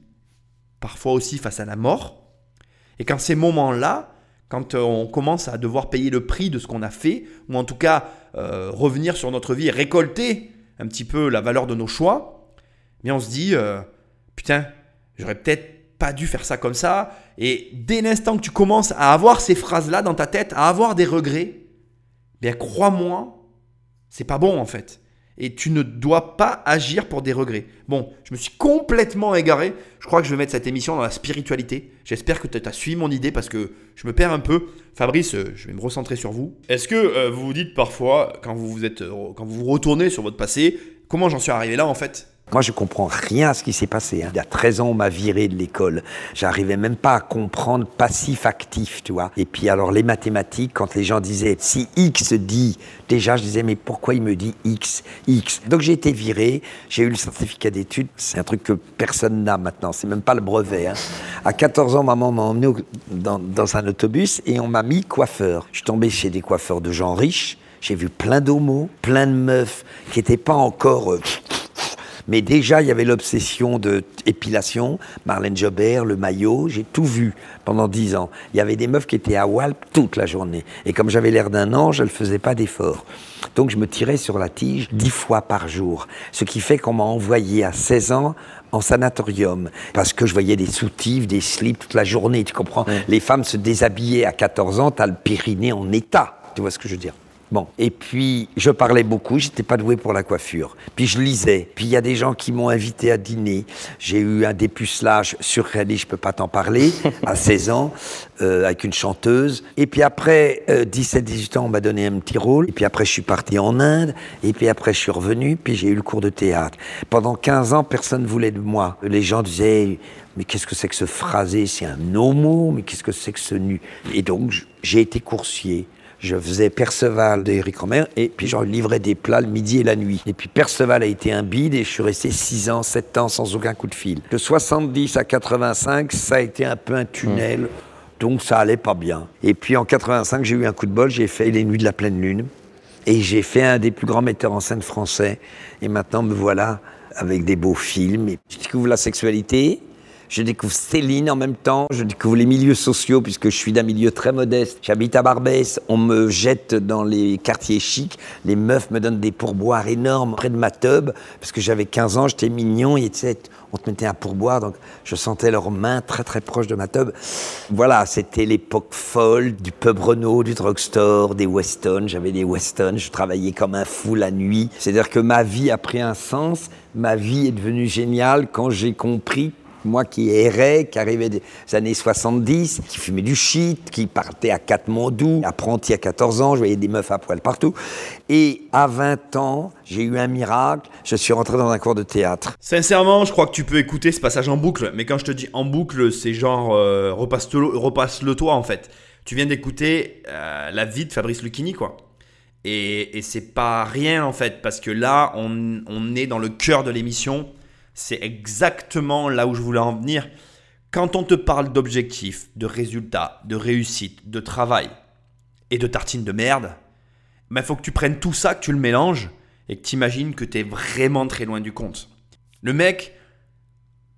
parfois aussi face à la mort. Et quand ces moments-là, quand euh, on commence à devoir payer le prix de ce qu'on a fait, ou en tout cas euh, revenir sur notre vie et récolter un petit peu la valeur de nos choix, mais on se dit, euh, putain, j'aurais peut-être pas dû faire ça comme ça. Et dès l'instant que tu commences à avoir ces phrases-là dans ta tête, à avoir des regrets, bien crois-moi, c'est pas bon en fait et tu ne dois pas agir pour des regrets. Bon, je me suis complètement égaré. Je crois que je vais mettre cette émission dans la spiritualité. J'espère que tu as suivi mon idée parce que je me perds un peu. Fabrice, euh, je vais me recentrer sur vous. Est-ce que euh, vous vous dites parfois, quand euh, quand vous vous retournez sur votre passé, comment j'en suis arrivé là en fait? Moi, je comprends rien à ce qui s'est passé. Hein. Il y a 13 ans, on m'a viré de l'école. J'arrivais même pas à comprendre passif-actif, tu vois. Et puis, alors, les mathématiques, quand les gens disaient si X dit, déjà, je disais mais pourquoi il me dit X, X? Donc, j'ai été viré, j'ai eu le certificat d'études. C'est un truc que personne n'a maintenant. C'est même pas le brevet. Hein. À 14 ans, maman m'a emmené dans, un autobus et on m'a mis coiffeur. Je suis tombé chez des coiffeurs de gens riches. J'ai vu plein d'homos, plein de meufs qui n'étaient pas encore. Euh, mais déjà, il y avait l'obsession de épilation, Marlène Jobert, le maillot, j'ai tout vu pendant dix ans. Il y avait des meufs qui étaient à Walp toute la journée. Et comme j'avais l'air d'un ange, je ne faisais pas d'efforts. Donc je me tirais sur la tige dix fois par jour. Ce qui fait qu'on m'a envoyé à 16 ans en sanatorium parce que je voyais des soutifs, des slips toute la journée, tu comprends Les femmes se déshabillaient à 14 ans, t'as le périnée en état. Tu vois ce que je veux dire? Bon, et puis je parlais beaucoup, j'étais pas doué pour la coiffure. Puis je lisais. Puis il y a des gens qui m'ont invité à dîner. J'ai eu un dépucelage sur je peux pas t'en parler, à 16 ans, euh, avec une chanteuse. Et puis après, 17-18 euh, ans, on m'a donné un petit rôle. Et puis après, je suis parti en Inde. Et puis après, je suis revenu. Puis j'ai eu le cours de théâtre. Pendant 15 ans, personne ne voulait de moi. Les gens disaient, mais qu'est-ce que c'est que ce phrasé? C'est un homo, mais qu'est-ce que c'est que ce nu? Et donc, j'ai été coursier je faisais Perceval d'Éric Romer et puis je livrais des plats le midi et la nuit. Et puis Perceval a été un bide et je suis resté 6 ans, 7 ans sans aucun coup de fil. De 70 à 85, ça a été un peu un tunnel. Mmh. Donc ça allait pas bien. Et puis en 85, j'ai eu un coup de bol, j'ai fait Les Nuits de la pleine lune. Et j'ai fait un des plus grands metteurs en scène français. Et maintenant, me voilà avec des beaux films. Et je découvre la sexualité, je découvre Céline en même temps, je découvre les milieux sociaux puisque je suis d'un milieu très modeste. J'habite à Barbès, on me jette dans les quartiers chics, les meufs me donnent des pourboires énormes près de ma tub parce que j'avais 15 ans, j'étais mignon et on te mettait un pourboire donc je sentais leurs mains très très proches de ma tub. Voilà, c'était l'époque folle du pub Renault, du drugstore, des Weston, j'avais des Weston, je travaillais comme un fou la nuit. C'est-à-dire que ma vie a pris un sens, ma vie est devenue géniale quand j'ai compris moi qui errais, qui arrivais des années 70, qui fumait du shit, qui partait à Katmandou, apprenti à 14 ans, je voyais des meufs à poil partout. Et à 20 ans, j'ai eu un miracle, je suis rentré dans un cours de théâtre. Sincèrement, je crois que tu peux écouter ce passage en boucle, mais quand je te dis en boucle, c'est genre euh, repasse-le toi en fait. Tu viens d'écouter euh, la vie de Fabrice Lucchini, quoi. Et, et c'est pas rien en fait, parce que là, on est dans le cœur de l'émission c'est exactement là où je voulais en venir. Quand on te parle d'objectifs, de résultats, de réussite, de travail et de tartines de merde, il ben, faut que tu prennes tout ça, que tu le mélanges et que tu imagines que tu es vraiment très loin du compte. Le mec,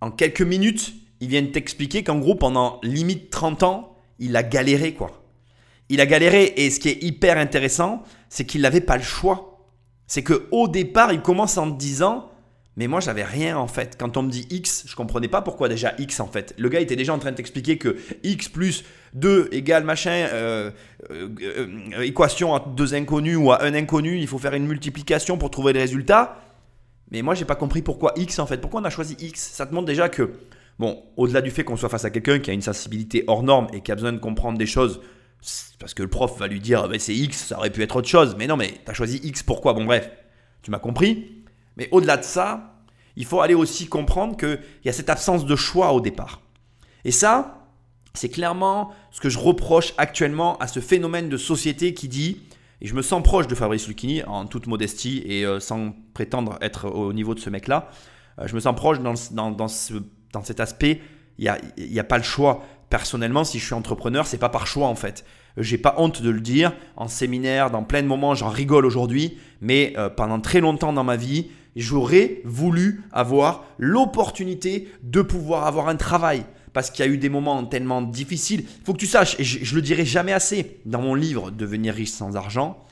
en quelques minutes, il vient t'expliquer qu'en gros, pendant limite 30 ans, il a galéré quoi. Il a galéré et ce qui est hyper intéressant, c'est qu'il n'avait pas le choix. C'est que au départ, il commence en te disant mais moi, j'avais rien en fait. Quand on me dit X, je comprenais pas pourquoi déjà X en fait. Le gars était déjà en train de t'expliquer que X plus 2 égale machin, euh, euh, euh, équation à deux inconnus ou à un inconnu, il faut faire une multiplication pour trouver le résultat. Mais moi, j'ai pas compris pourquoi X en fait. Pourquoi on a choisi X? Ça te montre déjà que, bon, au-delà du fait qu'on soit face à quelqu'un qui a une sensibilité hors norme et qui a besoin de comprendre des choses, parce que le prof va lui dire, c'est X, ça aurait pu être autre chose. Mais non, mais tu as choisi X pourquoi? Bon, bref, tu m'as compris. Mais au-delà de ça, il faut aller aussi comprendre qu'il y a cette absence de choix au départ. Et ça, c'est clairement ce que je reproche actuellement à ce phénomène de société qui dit, et je me sens proche de Fabrice Lucchini en toute modestie et euh, sans prétendre être au niveau de ce mec-là, euh, je me sens proche dans, dans, dans, ce, dans cet aspect, il n'y a, a pas le choix. Personnellement, si je suis entrepreneur, c'est pas par choix en fait. J'ai pas honte de le dire. En séminaire, dans plein de moments, j'en rigole aujourd'hui. Mais euh, pendant très longtemps dans ma vie, j'aurais voulu avoir l'opportunité de pouvoir avoir un travail. Parce qu'il y a eu des moments tellement difficiles. Il faut que tu saches, et je, le dirai jamais assez, dans mon livre Devenir riche sans argent,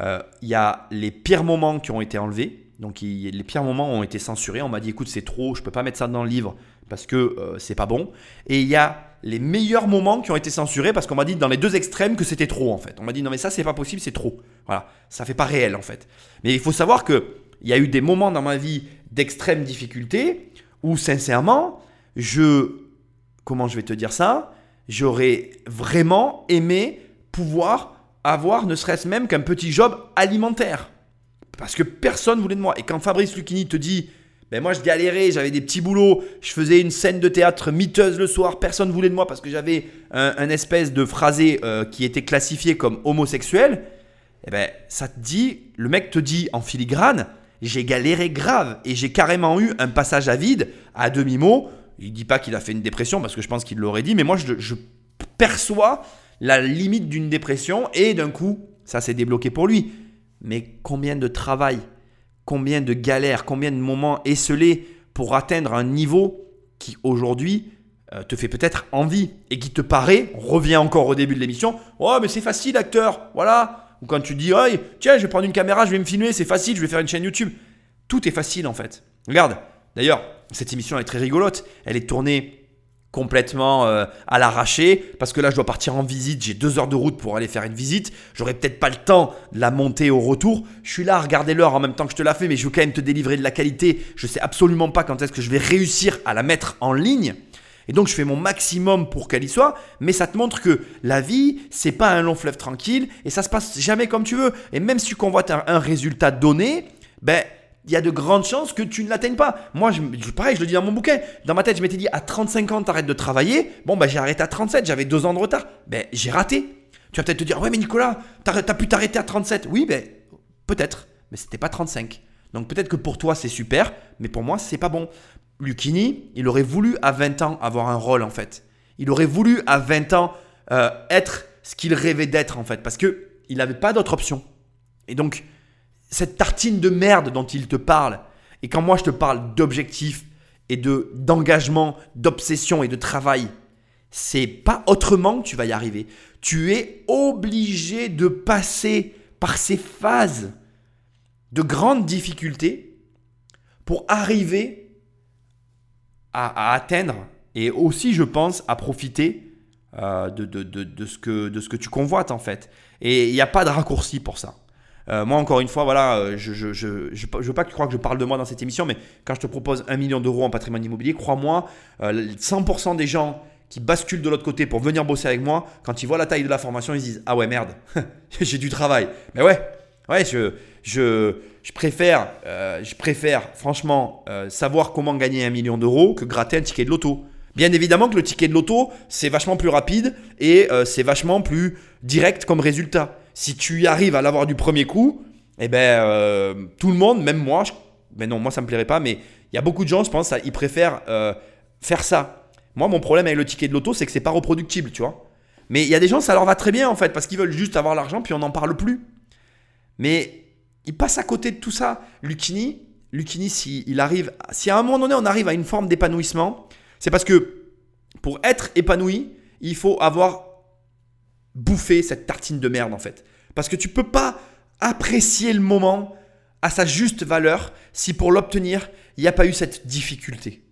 euh, il y a les pires moments qui ont été enlevés. Donc les pires moments ont été censurés. On m'a dit écoute c'est trop, je peux pas mettre ça dans le livre parce que euh, c'est pas bon. Et il y a les meilleurs moments qui ont été censurés parce qu'on m'a dit dans les deux extrêmes que c'était trop en fait. On m'a dit non mais ça c'est pas possible, c'est trop. Voilà, ça fait pas réel en fait. Mais il faut savoir que il y a eu des moments dans ma vie d'extrême difficulté où sincèrement, je comment je vais te dire ça, j'aurais vraiment aimé pouvoir avoir ne serait-ce même qu'un petit job alimentaire. Parce que personne voulait de moi. Et quand Fabrice Lucchini te dit ben moi je galérais, j'avais des petits boulots, je faisais une scène de théâtre miteuse le soir, personne voulait de moi parce que j'avais un, espèce de phrasé euh, qui était classifié comme homosexuel. Et eh ben ça te dit, le mec te dit en filigrane, j'ai galéré grave et j'ai carrément eu un passage à vide à demi-mot. Il dit pas qu'il a fait une dépression parce que je pense qu'il l'aurait dit, mais moi je, perçois la limite d'une dépression et d'un coup ça s'est débloqué pour lui. Mais combien de travail combien de galères, combien de moments esselés pour atteindre un niveau qui aujourd'hui euh, te fait peut-être envie et qui te paraît, revient encore au début de l'émission, oh mais c'est facile acteur, voilà. Ou quand tu dis, oh, tiens, je vais prendre une caméra, je vais me filmer, c'est facile, je vais faire une chaîne YouTube. Tout est facile en fait. Regarde, d'ailleurs, cette émission est très rigolote, elle est tournée complètement euh, à l'arraché parce que là je dois partir en visite, j'ai deux heures de route pour aller faire une visite, j'aurai peut-être pas le temps de la monter au retour, je suis là à regarder l'heure en même temps que je te la fais mais je veux quand même te délivrer de la qualité, je sais absolument pas quand est-ce que je vais réussir à la mettre en ligne. Et donc je fais mon maximum pour qu'elle y soit, mais ça te montre que la vie, c'est pas un long fleuve tranquille et ça se passe jamais comme tu veux. Et même si tu convoites un, résultat donné, ben il y a de grandes chances que tu ne l'atteignes pas. Moi, je, pareil, je le dis dans mon bouquin. Dans ma tête, je m'étais dit à 35 ans, t'arrêtes de travailler. Bon, bah, j'ai arrêté à 37, j'avais deux ans de retard. Ben, j'ai raté. Tu vas peut-être te dire, ouais, mais Nicolas, t'as as pu t'arrêter à 37. Oui, ben, peut-être, mais c'était pas 35. Donc peut-être que pour toi, c'est super, mais pour moi, c'est pas bon. Lucchini, il aurait voulu à 20 ans avoir un rôle, en fait. Il aurait voulu à 20 ans euh, être ce qu'il rêvait d'être, en fait, parce que il n'avait pas d'autre option. Et donc, cette tartine de merde dont il te parle, et quand moi je te parle d'objectifs et de d'engagement, d'obsession et de travail, c'est pas autrement que tu vas y arriver. Tu es obligé de passer par ces phases de grandes difficultés pour arriver à, atteindre et aussi, je pense, à profiter euh, de, de, ce que, de ce que tu convoites en fait. Et il n'y a pas de raccourci pour ça. Euh, moi, encore une fois, voilà, euh, je ne je, je, veux pas que tu crois que je parle de moi dans cette émission, mais quand je te propose un million d'euros en patrimoine immobilier, crois-moi, 100% euh, des gens qui basculent de l'autre côté pour venir bosser avec moi, quand ils voient la taille de la formation, ils disent Ah ouais, merde, j'ai du travail. Mais ouais, ouais, je, je, je préfère, je préfère franchement savoir comment gagner un million d'euros que gratter un ticket de loto. Bien évidemment que le ticket de loto, c'est vachement plus rapide et c'est vachement plus direct comme résultat si tu y arrives à l'avoir du premier coup, eh ben, euh, tout le monde, même moi, mais non, moi ça me plairait pas, mais il y a beaucoup de gens, je pense, ils préfèrent euh, faire ça. Moi, mon problème avec le ticket de loto, c'est que c'est pas reproductible, tu vois. Mais il y a des gens, ça leur va très bien en fait, parce qu'ils veulent juste avoir l'argent, puis on n'en parle plus. Mais ils passent à côté de tout ça. Lucini, Lucini, si il arrive, si à un moment donné on arrive à une forme d'épanouissement, c'est parce que pour être épanoui, il faut avoir bouffer cette tartine de merde en fait. Parce que tu peux pas apprécier le moment à sa juste valeur si pour l'obtenir, il n'y a pas eu cette difficulté.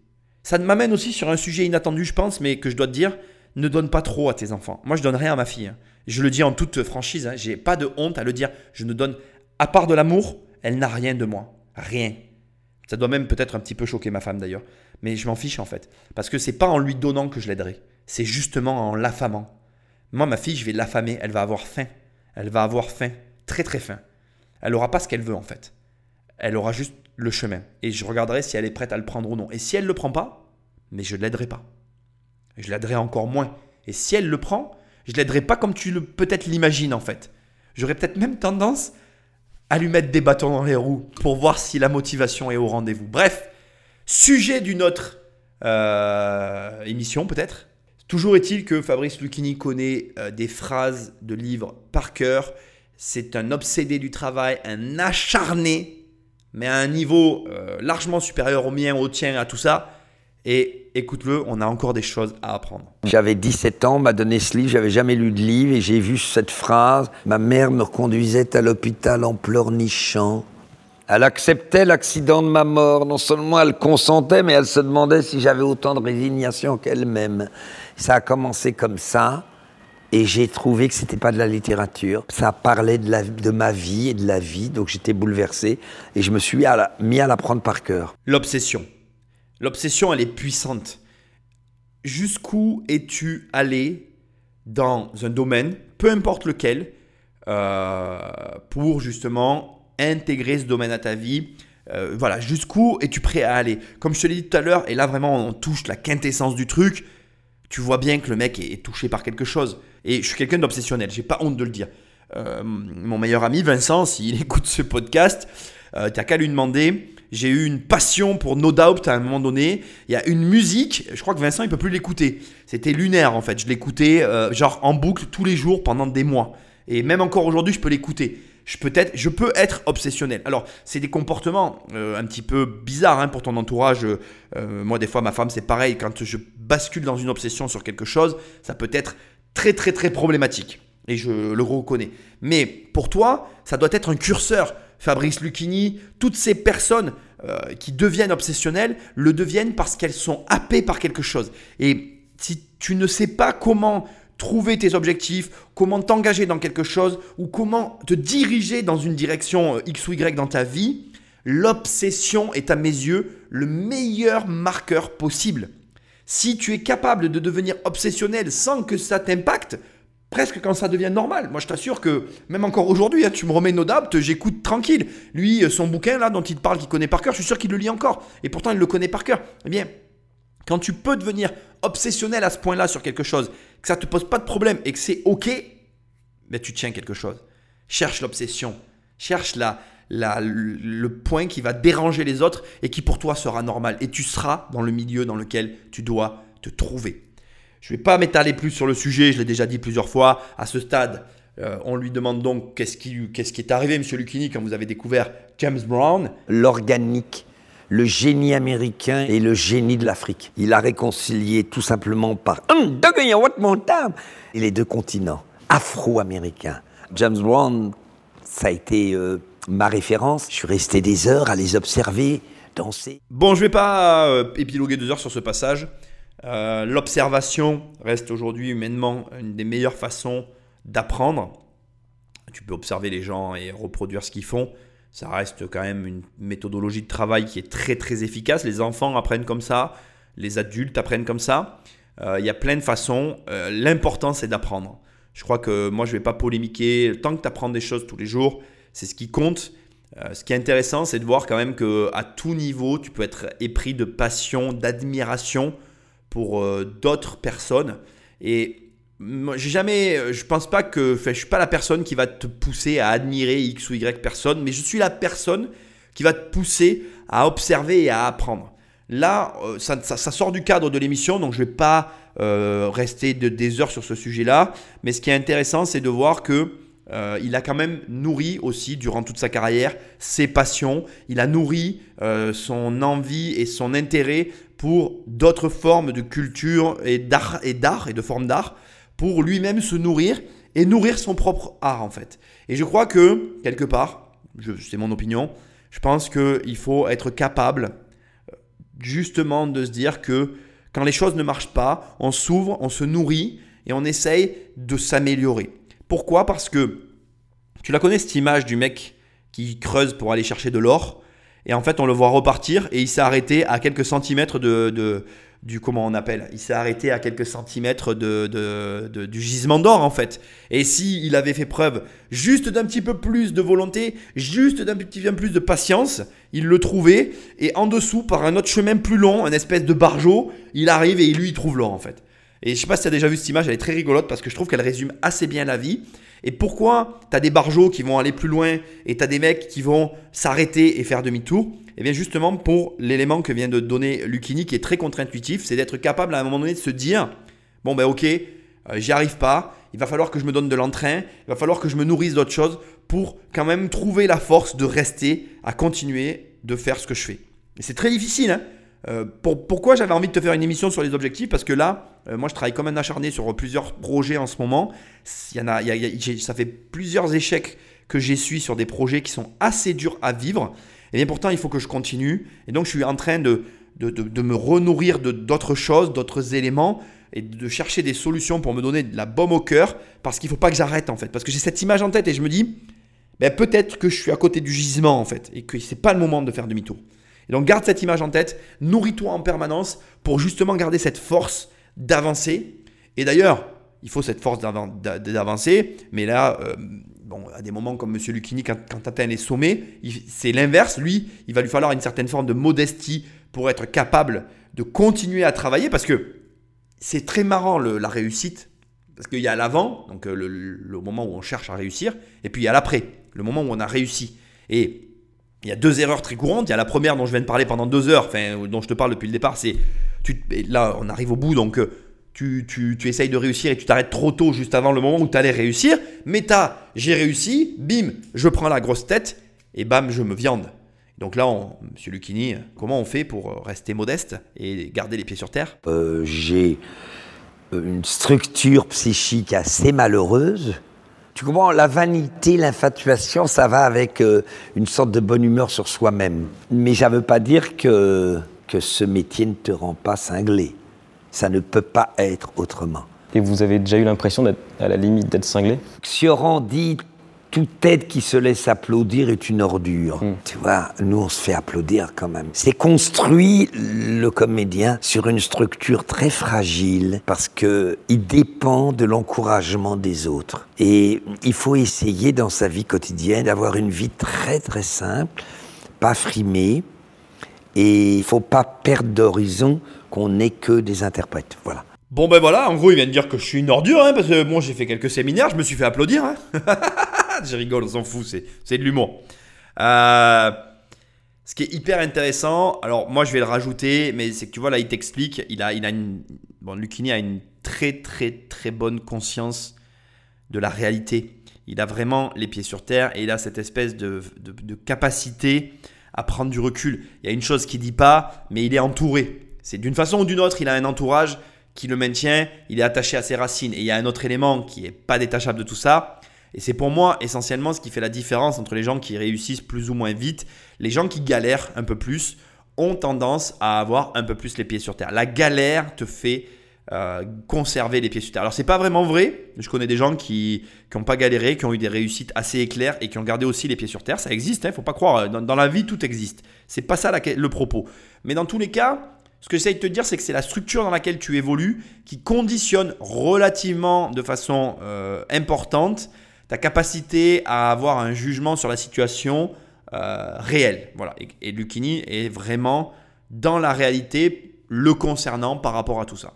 Ça m'amène aussi sur un sujet inattendu, je pense, mais que je dois te dire, ne donne pas trop à tes enfants. Moi, je donne rien à ma fille. Je le dis en toute franchise, hein. j'ai pas de honte à le dire. Je ne donne, à part de l'amour, elle n'a rien de moi. Rien. Ça doit même peut-être un petit peu choquer ma femme d'ailleurs. Mais je m'en fiche en fait. Parce que c'est pas en lui donnant que je l'aiderai. C'est justement en l'affamant. Moi, ma fille, je vais l'affamer. Elle va avoir faim. Elle va avoir faim. Très, très faim. Elle n'aura pas ce qu'elle veut, en fait. Elle aura juste le chemin. Et je regarderai si elle est prête à le prendre ou non. Et si elle ne le prend pas, mais je ne l'aiderai pas. Je l'aiderai encore moins. Et si elle le prend, je l'aiderai pas comme tu le peut-être l'imagines en fait. J'aurais peut-être même tendance à lui mettre des bâtons dans les roues pour voir si la motivation est au rendez-vous. Bref, sujet d'une autre euh, émission peut-être. Toujours est-il que Fabrice Lucchini connaît euh, des phrases de livres par cœur. C'est un obsédé du travail, un acharné, mais à un niveau euh, largement supérieur au mien, au tien, à tout ça. Et écoute-le, on a encore des choses à apprendre. J'avais 17 ans, on m'a donné ce livre, j'avais jamais lu de livre et j'ai vu cette phrase. Ma mère me conduisait à l'hôpital en pleurnichant. Elle acceptait l'accident de ma mort. Non seulement elle consentait, mais elle se demandait si j'avais autant de résignation qu'elle-même. Ça a commencé comme ça. Et j'ai trouvé que c'était pas de la littérature. Ça parlait de, la, de ma vie et de la vie, donc j'étais bouleversé. Et je me suis à la- mis à l'apprendre par cœur. L'obsession. L'obsession, elle est puissante. Jusqu'où es-tu allé dans un domaine, peu importe lequel, euh, pour justement intégrer ce domaine à ta vie Euh, Voilà, jusqu'où es-tu prêt à aller? Comme je te l'ai dit tout à l'heure, et là vraiment on touche la quintessence du truc, tu vois bien que le mec est, touché par quelque chose. Et je suis quelqu'un d'obsessionnel, j'ai pas honte de le dire. Euh, mon meilleur ami Vincent, s'il écoute ce podcast, t'as qu'à lui demander. J'ai eu une passion pour No Doubt à un moment donné. Il y a une musique, je crois que Vincent il peut plus l'écouter. C'était lunaire en fait. Je l'écoutais euh, genre en boucle tous les jours pendant des mois. Et même encore aujourd'hui, je peux l'écouter. Je peux être, obsessionnel. Alors, c'est des comportements euh, un petit peu bizarres hein, pour ton entourage. Euh, moi, des fois, ma femme, c'est pareil. Quand je bascule dans une obsession sur quelque chose, ça peut être très, très, très problématique. Et je le reconnais. Mais pour toi, ça doit être un curseur. Fabrice Lucchini, toutes ces personnes euh, qui deviennent obsessionnelles le deviennent parce qu'elles sont happées par quelque chose. Et si tu ne sais pas comment trouver tes objectifs, comment t'engager dans quelque chose ou comment te diriger dans une direction euh, X ou Y dans ta vie, l'obsession est à mes yeux le meilleur marqueur possible. Si tu es capable de devenir obsessionnel sans que ça t'impacte, presque quand ça devient normal. Moi, je t'assure que même encore aujourd'hui, hein, tu me remets No Doubt, j'écoute tranquille. Lui, euh, son bouquin là dont il parle, qu'il connaît par cœur, je suis sûr qu'il le lit encore. Et pourtant, il le connaît par cœur. Eh bien, quand tu peux devenir obsessionnel à ce point-là sur quelque chose, que ça te pose pas de problème et que c'est ok, ben tu tiens quelque chose. Cherche l'obsession, cherche la, la- le point qui va déranger les autres et qui pour toi sera normal. Et tu seras dans le milieu dans lequel tu dois te trouver. Je ne vais pas m'étaler plus sur le sujet, je l'ai déjà dit plusieurs fois. À ce stade, euh, on lui demande donc qu'est-ce qui, qu'est-ce qui est arrivé, Monsieur Lucchini, quand vous avez découvert James Brown. L'organique, le génie américain et le génie de l'Afrique. Il a réconcilié tout simplement par et les deux continents afro-américains. James Brown, ça a été euh, ma référence. Je suis resté des heures à les observer, danser. Bon, je vais pas euh, épiloguer deux heures sur ce passage. Euh, L'observation reste aujourd'hui humainement une des meilleures façons d'apprendre. Tu peux observer les gens et reproduire ce qu'ils font. Ça reste quand même une méthodologie de travail qui est très très efficace. Les enfants apprennent comme ça, les adultes apprennent comme ça. Euh, Il y a plein de façons. Euh, L'important c'est d'apprendre. Je crois que moi je vais pas polémiquer. Tant que tu apprends des choses tous les jours, c'est ce qui compte. Ce qui est intéressant, c'est de voir quand même que à tout niveau, tu peux être épris de passion, d'admiration pour euh, d'autres personnes. Et j'ai jamais, je pense pas que, je suis pas la personne qui va te pousser à admirer X ou Y personne, mais je suis la personne qui va te pousser à observer et à apprendre. Là, euh, ça, ça- sort du cadre de l'émission, donc je vais pas euh, rester de- des heures sur ce sujet-là. Mais ce qui est intéressant, c'est de voir que il a quand même nourri aussi durant toute sa carrière ses passions. Il a nourri son envie et son intérêt pour d'autres formes de culture et d'art et d'art et de formes d'art pour lui-même se nourrir et nourrir son propre art en fait. Et je crois que quelque part, c'est mon opinion, je pense qu'il faut être capable euh, justement de se dire que quand les choses ne marchent pas, on s'ouvre, on se nourrit et on essaye de s'améliorer. Pourquoi? Parce que tu la connais cette image du mec qui creuse pour aller chercher de l'or? Et en fait on le voit repartir et il s'est arrêté à quelques centimètres de, du comment on appelle? Il s'est arrêté à quelques centimètres du gisement d'or en fait. Et si il avait fait preuve juste d'un petit peu plus de volonté, juste d'un petit peu plus de patience, il le trouvait et en dessous par un autre chemin plus long, un espèce de bargeot, il arrive et lui il trouve l'or en fait. Et je sais pas si tu as déjà vu cette image, elle est très rigolote parce que je trouve qu'elle résume assez bien la vie. Et pourquoi tu as des barjots qui vont aller plus loin et tu as des mecs qui vont s'arrêter et faire demi-tour? Eh bien justement pour l'élément que vient de donner Lucini qui est très contre-intuitif, c'est d'être capable à un moment donné de se dire, bon ben ok, euh, j'y arrive pas, il va falloir que je me donne de l'entrain, il va falloir que je me nourrisse d'autres choses pour quand même trouver la force de rester, à continuer de faire ce que je fais. Et c'est très difficile. Hein euh, pourquoi j'avais envie de te faire une émission sur les objectifs? Parce que là, euh, moi je travaille comme un acharné sur plusieurs projets en ce moment. Ça fait plusieurs échecs que j'essuie sur des projets qui sont assez durs à vivre. Et bien pourtant, il faut que je continue. Et donc je suis en train de, de, me renourrir d'autres choses, d'autres éléments et de chercher des solutions pour me donner de la baume au cœur parce qu'il ne faut pas que j'arrête en fait. Parce que j'ai cette image en tête et je me dis, ben, peut-être que je suis à côté du gisement en fait et que ce n'est pas le moment de faire demi-tour. Et donc garde cette image en tête, nourris-toi en permanence pour justement garder cette force d'avancer. Et d'ailleurs, il faut cette force d'avancer, mais là, euh, bon, à des moments comme M. Lucchini, quand, quand les sommets, c'est l'inverse. Lui, il va lui falloir une certaine forme de modestie pour être capable de continuer à travailler parce que c'est très marrant la réussite. Parce qu'il y a l'avant, donc euh, le, le, moment où on cherche à réussir, et puis il y a l'après, le moment où on a réussi. Et il y a deux erreurs très courantes. Il y a la première dont je viens de parler pendant deux heures, dont je te parle depuis le départ, c'est là, on arrive au bout, donc euh, tu, essayes de réussir et tu t'arrêtes trop tôt, juste avant le moment où tu allais réussir. Mais t'as, j'ai réussi, bim, je prends la grosse tête et bam, je me viande. Donc là, on, Monsieur Lucchini, comment on fait pour rester modeste et garder les pieds sur terre? Euh, J'ai une structure psychique assez malheureuse tu comprends, la vanité, l'infatuation, ça va avec euh, une sorte de bonne humeur sur soi-même. Mais ça ne veut pas dire que, que ce métier ne te rend pas cinglé. Ça ne peut pas être autrement. Et vous avez déjà eu l'impression d'être à la limite d'être cinglé? Sioran dit toute tête qui se laisse applaudir est une ordure. Hmm. Tu vois, nous, on se fait applaudir quand même. C'est construit, le comédien, sur une structure très fragile parce que il dépend de l'encouragement des autres. Et il faut essayer dans sa vie quotidienne d'avoir une vie très très simple, pas frimée. Et il faut pas perdre d'horizon qu'on n'est que des interprètes. Voilà. Bon ben voilà, en gros il vient de dire que je suis une ordure, hein, parce que bon j'ai fait quelques séminaires, je me suis fait applaudir. Hein. je rigole, on s'en fout, c'est de l'humour. Euh, ce qui est hyper intéressant, alors moi je vais le rajouter, mais c'est que tu vois là il t'explique, il a, il a une, bon Lucini a une très très très bonne conscience de la réalité. Il a vraiment les pieds sur terre et il a cette espèce de, de, capacité à prendre du recul. Il y a une chose qu'il dit pas, mais il est entouré. C'est d'une façon ou d'une autre, il a un entourage qui le maintient, il est attaché à ses racines. Et il y a un autre élément qui n'est pas détachable de tout ça, et c'est pour moi essentiellement ce qui fait la différence entre les gens qui réussissent plus ou moins vite. Les gens qui galèrent un peu plus ont tendance à avoir un peu plus les pieds sur terre. La galère te fait euh, conserver les pieds sur terre. Alors c'est pas vraiment vrai. Je connais des gens qui n'ont pas galéré, qui ont eu des réussites assez éclairs et qui ont gardé aussi les pieds sur terre. Ça existe, il hein, faut pas croire. Dans, la vie, tout existe. C'est pas ça le propos. Mais dans tous les cas, ce que j'essaie de te dire, c'est que c'est la structure dans laquelle tu évolues qui conditionne relativement de façon euh, importante ta capacité à avoir un jugement sur la situation euh, réelle. Voilà. Et, et est vraiment dans la réalité le concernant par rapport à tout ça.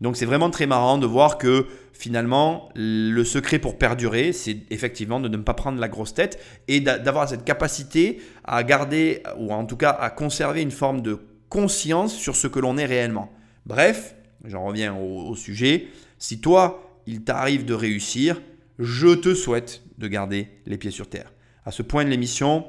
Donc c'est vraiment très marrant de voir que finalement le secret pour perdurer, c'est effectivement de ne pas prendre la grosse tête et d'avoir cette capacité à garder ou en tout cas à conserver une forme de conscience sur ce que l'on est réellement. Bref, j'en reviens au sujet. Si toi, il t'arrive de réussir, je te souhaite de garder les pieds sur terre. À ce point de l'émission,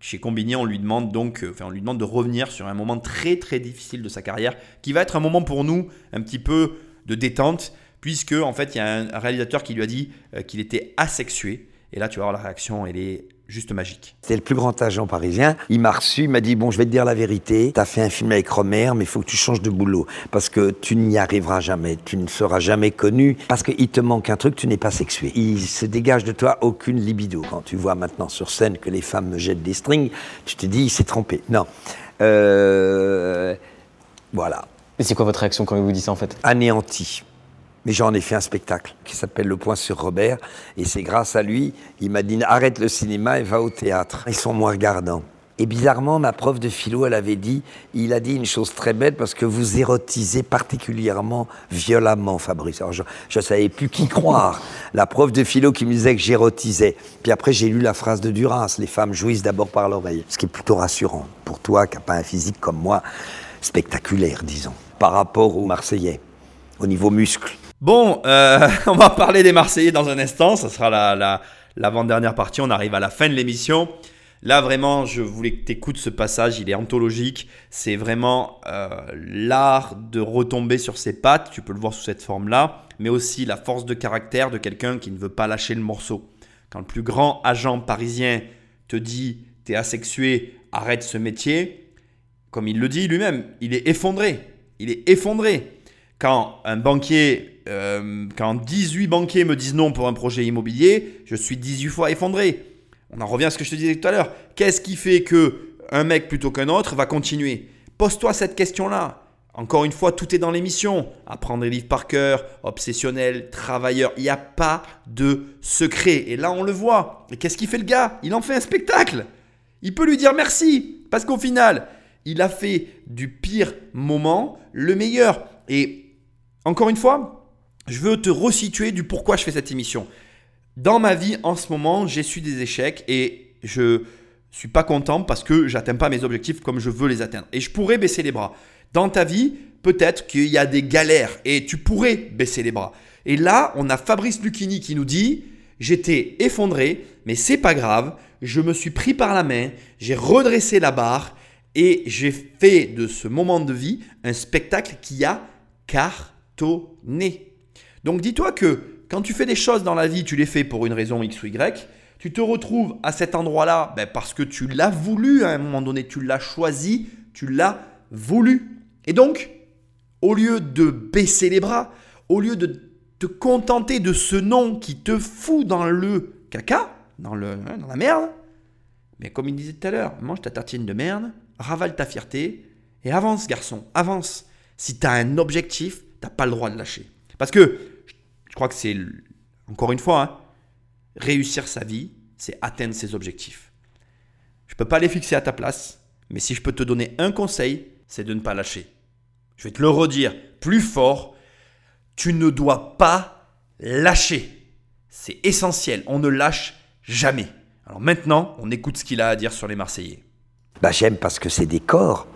chez Combini, on lui demande donc, euh, enfin, on lui demande de revenir sur un moment très très difficile de sa carrière, qui va être un moment pour nous un petit peu de détente, puisque en fait, il y a un réalisateur qui lui a dit euh, qu'il était asexué. Et là, tu vas voir la réaction, elle est juste magique. C'est le plus grand agent parisien. Il m'a reçu, il m'a dit Bon, je vais te dire la vérité. Tu as fait un film avec Romer, mais il faut que tu changes de boulot. Parce que tu n'y arriveras jamais. Tu ne seras jamais connu. Parce qu'il te manque un truc, tu n'es pas sexué. Il se dégage de toi aucune libido. Quand tu vois maintenant sur scène que les femmes me jettent des strings, tu te dis Il s'est trompé. Non. Euh, voilà. Et c'est quoi votre réaction quand il vous dit ça en fait? Anéanti. Mais j'en ai fait un spectacle qui s'appelle Le Point sur Robert. Et c'est grâce à lui, il m'a dit arrête le cinéma et va au théâtre. Ils sont moins regardants. Et bizarrement, ma prof de philo, elle avait dit, il a dit une chose très bête parce que vous érotisez particulièrement violemment, Fabrice. Alors je ne savais plus qui croire. La prof de philo qui me disait que j'érotisais. Puis après, j'ai lu la phrase de Duras, les femmes jouissent d'abord par l'oreille. Ce qui est plutôt rassurant pour toi qui n'as pas un physique comme moi, spectaculaire, disons, par rapport aux Marseillais, au niveau muscle. Bon, euh, on va parler des Marseillais dans un instant. Ça sera la, l'avant-dernière partie. On arrive à la fin de l'émission. Là, vraiment, je voulais que tu écoutes ce passage. Il est anthologique. C'est vraiment euh, l'art de retomber sur ses pattes. Tu peux le voir sous cette forme-là. Mais aussi la force de caractère de quelqu'un qui ne veut pas lâcher le morceau. Quand le plus grand agent parisien te dit T'es asexué, arrête ce métier. Comme il le dit lui-même, il est effondré. Il est effondré. Quand un banquier, euh, quand 18 banquiers me disent non pour un projet immobilier, je suis 18 fois effondré. On en revient à ce que je te disais tout à l'heure. Qu'est-ce qui fait que un mec plutôt qu'un autre va continuer? Pose-toi cette question-là. Encore une fois, tout est dans l'émission. Apprendre les livres par cœur, obsessionnel, travailleur. Il n'y a pas de secret. Et là, on le voit. Et qu'est-ce qu'il fait le gars? Il en fait un spectacle. Il peut lui dire merci. Parce qu'au final, il a fait du pire moment le meilleur. Et encore une fois, je veux te resituer du pourquoi je fais cette émission. Dans ma vie en ce moment, j'ai su des échecs et je suis pas content parce que j'atteins pas mes objectifs comme je veux les atteindre. Et je pourrais baisser les bras. Dans ta vie, peut-être qu'il y a des galères et tu pourrais baisser les bras. Et là, on a Fabrice Lucchini qui nous dit J'étais effondré, mais c'est pas grave. Je me suis pris par la main, j'ai redressé la barre et j'ai fait de ce moment de vie un spectacle qui a car donc dis-toi que quand tu fais des choses dans la vie, tu les fais pour une raison X ou Y, tu te retrouves à cet endroit-là ben, parce que tu l'as voulu à un moment donné, tu l'as choisi, tu l'as voulu. Et donc, au lieu de baisser les bras, au lieu de te contenter de ce nom qui te fout dans le caca, dans, le, hein, dans la merde, mais comme il disait tout à l'heure, mange ta tartine de merde, ravale ta fierté et avance garçon, avance. Si tu as un objectif, T'as pas le droit de lâcher. Parce que je crois que c'est, encore une fois, hein, réussir sa vie, c'est atteindre ses objectifs. Je ne peux pas les fixer à ta place, mais si je peux te donner un conseil, c'est de ne pas lâcher. Je vais te le redire plus fort, tu ne dois pas lâcher. C'est essentiel, on ne lâche jamais. Alors maintenant, on écoute ce qu'il a à dire sur les Marseillais. Bah j'aime parce que c'est des corps.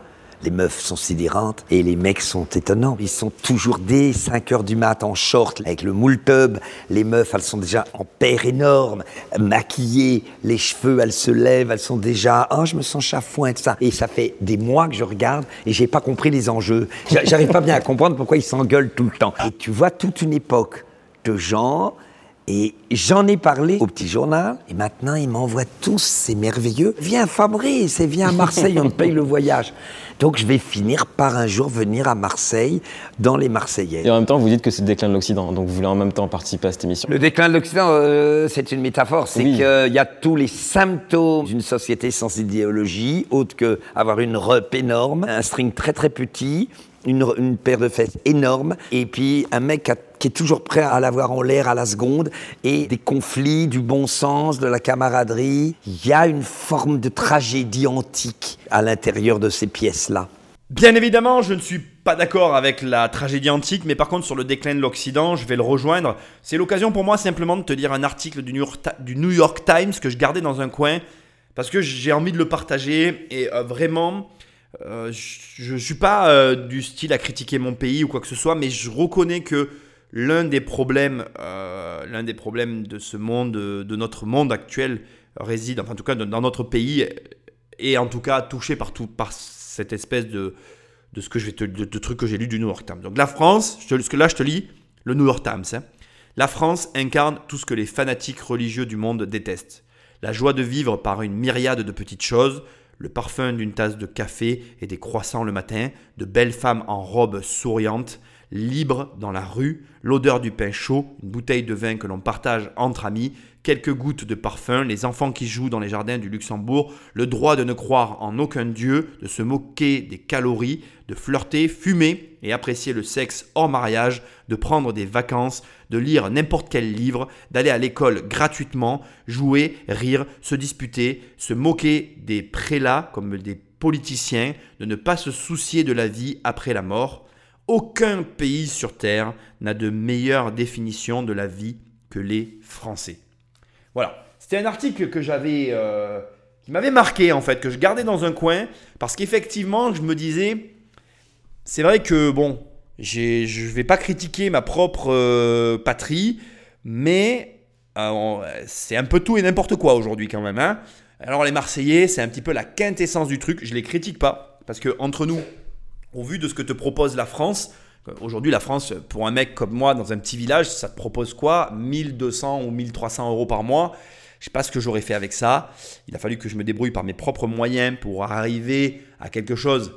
Les meufs sont sidérantes et les mecs sont étonnants. Ils sont toujours dès 5 heures du mat en short avec le moule tub. Les meufs, elles sont déjà en paire énorme, maquillées, les cheveux, elles se lèvent, elles sont déjà oh je me sens chafouin tout ça. Et ça fait des mois que je regarde et j'ai pas compris les enjeux. J'arrive pas bien à comprendre pourquoi ils s'engueulent tout le temps. Et tu vois toute une époque de gens et j'en ai parlé au petit journal, et maintenant ils m'envoient tous, c'est merveilleux. Viens Fabrice, et viens à Marseille, on te paye le voyage. Donc je vais finir par un jour venir à Marseille, dans les Marseillais. Et en même temps, vous dites que c'est le déclin de l'Occident, donc vous voulez en même temps participer à cette émission. Le déclin de l'Occident, euh, c'est une métaphore, c'est qu'il y a tous les symptômes d'une société sans idéologie, autre que avoir une rep énorme, un string très très petit, une, paire de fesses énorme, et puis un mec qui est toujours prêt à l'avoir en l'air à la seconde, et des conflits, du bon sens, de la camaraderie. Il y a une forme de tragédie antique à l'intérieur de ces pièces-là. Bien évidemment, je ne suis pas d'accord avec la tragédie antique, mais par contre sur le déclin de l'Occident, je vais le rejoindre. C'est l'occasion pour moi simplement de te dire un article du New York, Times que je gardais dans un coin, parce que j'ai envie de le partager, et euh, vraiment, euh, je ne suis pas euh, du style à critiquer mon pays ou quoi que ce soit, mais je reconnais que l'un des problèmes, euh, l'un des problèmes de ce monde, de notre monde actuel, réside, enfin en tout cas dans notre pays, et en tout cas touché par, par cette espèce de, de ce que je vais te, de, truc que j'ai lu du New York Times. Donc la France, je te, là je te lis le New York Times. Hein. La France incarne tout ce que les fanatiques religieux du monde détestent. La joie de vivre par une myriade de petites choses, le parfum d'une tasse de café et des croissants le matin, de belles femmes en robes souriantes, libre dans la rue, l'odeur du pain chaud, une bouteille de vin que l'on partage entre amis, quelques gouttes de parfum, les enfants qui jouent dans les jardins du Luxembourg, le droit de ne croire en aucun dieu, de se moquer des calories, de flirter, fumer et apprécier le sexe hors mariage, de prendre des vacances, de lire n'importe quel livre, d'aller à l'école gratuitement, jouer, rire, se disputer, se moquer des prélats comme des politiciens, de ne pas se soucier de la vie après la mort. Aucun pays sur Terre n'a de meilleure définition de la vie que les Français. Voilà. C'était un article que j'avais, euh, qui m'avait marqué en fait, que je gardais dans un coin, parce qu'effectivement, je me disais, c'est vrai que bon, je ne vais pas critiquer ma propre euh, patrie, mais euh, c'est un peu tout et n'importe quoi aujourd'hui quand même. Hein. Alors les Marseillais, c'est un petit peu la quintessence du truc. Je les critique pas, parce que entre nous, au vu de ce que te propose la France, Aujourd'hui, la France, pour un mec comme moi, dans un petit village, ça te propose quoi? 1200 ou 1300 euros par mois? Je sais pas ce que j'aurais fait avec ça. Il a fallu que je me débrouille par mes propres moyens pour arriver à quelque chose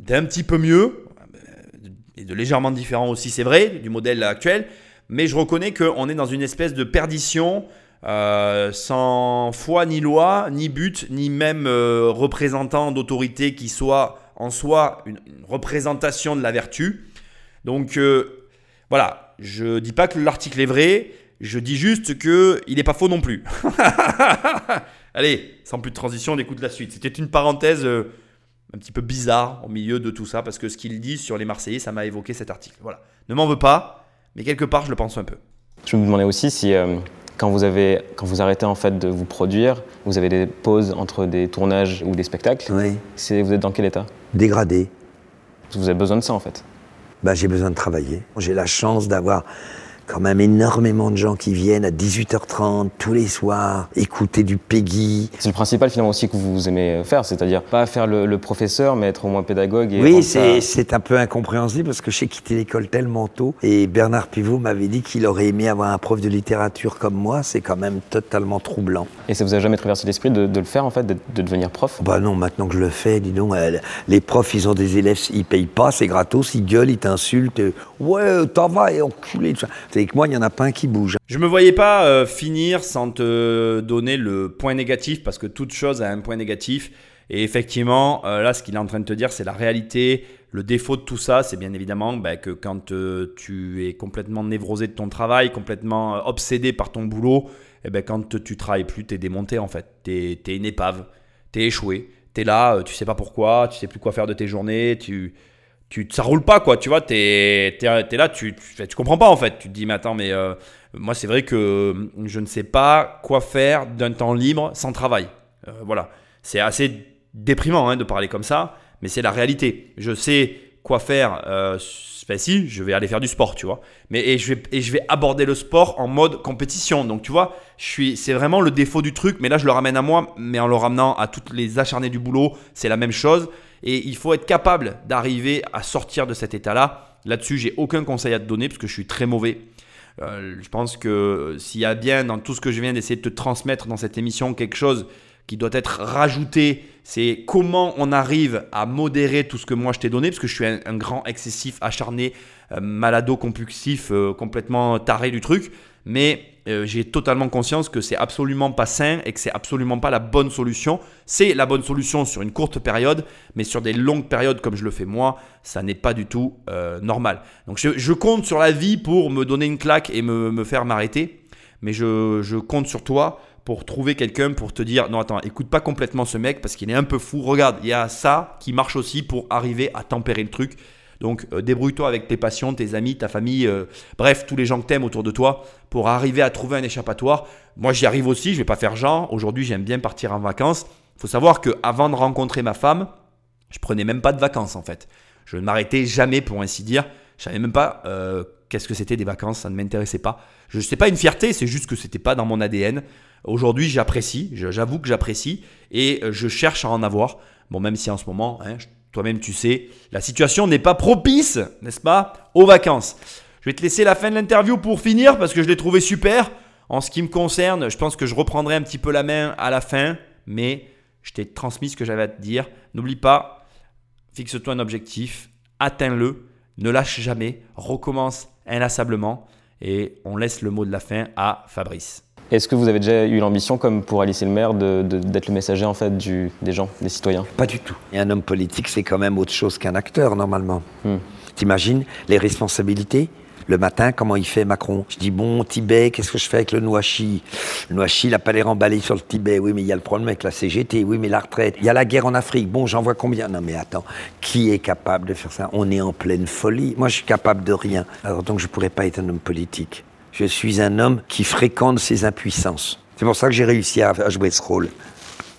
d'un petit peu mieux euh, et de légèrement différent aussi, c'est vrai, du modèle actuel. Mais je reconnais qu'on est dans une espèce de perdition euh, sans foi ni loi, ni but, ni même euh, représentant d'autorité qui soit en soi une représentation de la vertu. Donc euh, voilà, je dis pas que l'article est vrai, je dis juste que il n'est pas faux non plus. Allez, sans plus de transition, on écoute la suite. C'était une parenthèse euh, un petit peu bizarre au milieu de tout ça parce que ce qu'il dit sur les Marseillais, ça m'a évoqué cet article. Voilà, ne m'en veux pas, mais quelque part je le pense un peu. Je me demandais aussi si euh, quand vous avez quand vous arrêtez en fait de vous produire, vous avez des pauses entre des tournages ou des spectacles. Oui. vous êtes dans quel état? Dégradé. Vous avez besoin de ça en fait. Bah, j'ai besoin de travailler. J'ai la chance d'avoir quand même énormément de gens qui viennent à 18h30 tous les soirs écouter du Peggy. C'est le principal finalement aussi que vous aimez faire, c'est-à-dire pas faire le, professeur mais être au moins pédagogue. Et oui, c'est un peu incompréhensible parce que j'ai quitté l'école tellement tôt et Bernard Pivot m'avait dit qu'il aurait aimé avoir un prof de littérature comme moi, c'est quand même totalement troublant. Et ça vous a jamais traversé l'esprit de, le faire en fait, de, devenir prof? Bah non, maintenant que je le fais, dis donc, euh, les profs ils ont des élèves, ils payent pas, c'est gratos, ils gueulent, ils t'insultent, ouais, t'en vas et enculé, tout ça avec moi, il n'y en a pas un qui bouge. Je me voyais pas euh, finir sans te donner le point négatif, parce que toute chose a un point négatif. Et effectivement, euh, là, ce qu'il est en train de te dire, c'est la réalité. Le défaut de tout ça, c'est bien évidemment bah, que quand euh, tu es complètement névrosé de ton travail, complètement obsédé par ton boulot, et eh ben, quand tu travailles plus, tu es démonté en fait. Tu es, une épave, tu es échoué, tu es là, tu sais pas pourquoi, tu sais plus quoi faire de tes journées, tu tu, ça roule pas quoi, tu vois, tu es, là, tu, tu, comprends pas en fait. Tu te dis, mais attends, mais euh, moi c'est vrai que je ne sais pas quoi faire d'un temps libre sans travail. Euh, voilà, c'est assez déprimant hein, de parler comme ça, mais c'est la réalité. Je sais quoi faire. Euh, ben si, je vais aller faire du sport, tu vois. Mais et je vais et je vais aborder le sport en mode compétition. Donc tu vois, je suis c'est vraiment le défaut du truc, mais là je le ramène à moi, mais en le ramenant à toutes les acharnés du boulot, c'est la même chose. Et il faut être capable d'arriver à sortir de cet état-là. Là-dessus, j'ai aucun conseil à te donner parce que je suis très mauvais. Euh, je pense que s'il y a bien dans tout ce que je viens d'essayer de te transmettre dans cette émission quelque chose qui doit être rajouté, c'est comment on arrive à modérer tout ce que moi je t'ai donné, parce que je suis un, grand excessif, acharné, euh, malado, compulsif, euh, complètement taré du truc. Mais euh, j'ai totalement conscience que c'est absolument pas sain et que c'est absolument pas la bonne solution. C'est la bonne solution sur une courte période, mais sur des longues périodes comme je le fais moi, ça n'est pas du tout euh, normal. Donc je, compte sur la vie pour me donner une claque et me, faire m'arrêter, mais je, compte sur toi pour trouver quelqu'un pour te dire non attends écoute pas complètement ce mec parce qu'il est un peu fou regarde il y a ça qui marche aussi pour arriver à tempérer le truc donc euh, débrouille-toi avec tes passions, tes amis, ta famille, euh, bref, tous les gens que tu aimes autour de toi pour arriver à trouver un échappatoire. Moi j'y arrive aussi, je vais pas faire genre. Aujourd'hui j'aime bien partir en vacances. Il faut savoir qu'avant de rencontrer ma femme, je prenais même pas de vacances en fait. Je ne m'arrêtais jamais pour ainsi dire. Je savais même pas euh, qu'est-ce que c'était des vacances, ça ne m'intéressait pas. Je sais pas une fierté, c'est juste que c'était pas dans mon ADN. Aujourd'hui, j'apprécie, j'avoue que j'apprécie et je cherche à en avoir. Bon, même si en ce moment, hein, toi-même, tu sais, la situation n'est pas propice, n'est-ce pas, aux vacances. Je vais te laisser la fin de l'interview pour finir parce que je l'ai trouvé super. En ce qui me concerne, je pense que je reprendrai un petit peu la main à la fin, mais je t'ai transmis ce que j'avais à te dire. N'oublie pas, fixe-toi un objectif, atteins-le, ne lâche jamais, recommence inlassablement et on laisse le mot de la fin à Fabrice. Est-ce que vous avez déjà eu l'ambition, comme pour Alice et le maire, de- de- d'être le messager en fait du, des gens, des citoyens? Pas du tout. Et un homme politique, c'est quand même autre chose qu'un acteur, normalement. Hmm. T'imagines les responsabilités? Le matin, comment il fait Macron? Je dis, bon, Tibet, qu'est-ce que je fais avec le Nouachi? Le Nouachi, il n'a pas l'air emballé sur le Tibet. Oui, mais il y a le problème avec la CGT. Oui, mais la retraite. Il y a la guerre en Afrique. Bon, j'en vois combien? Non, mais attends, qui est capable de faire ça? On est en pleine folie. Moi, je suis capable de rien. Alors donc, je ne pourrais pas être un homme politique. Je suis un homme qui fréquente ses impuissances. C'est pour ça que j'ai réussi à jouer ce rôle.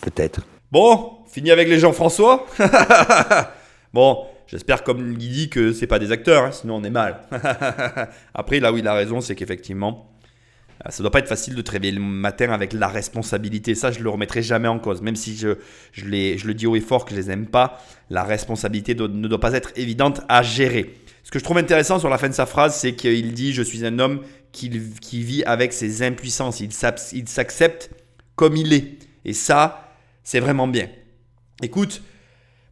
Peut-être. Bon, fini avec les Jean-François. bon, j'espère comme il dit que c'est pas des acteurs, hein, sinon on est mal. Après, là où il a raison, c'est qu'effectivement, euh, ça doit pas être facile de te le matin avec la responsabilité. Ça, je le remettrai jamais en cause. Même si je, je, je le dis haut et fort que je les aime pas, la responsabilité ne doit pas être évidente à gérer. Ce que je trouve intéressant sur la fin de sa phrase, c'est qu'il dit Je suis un homme qui, qui vit avec ses impuissances. Il s'accepte comme il est. Et ça, c'est vraiment bien. Écoute,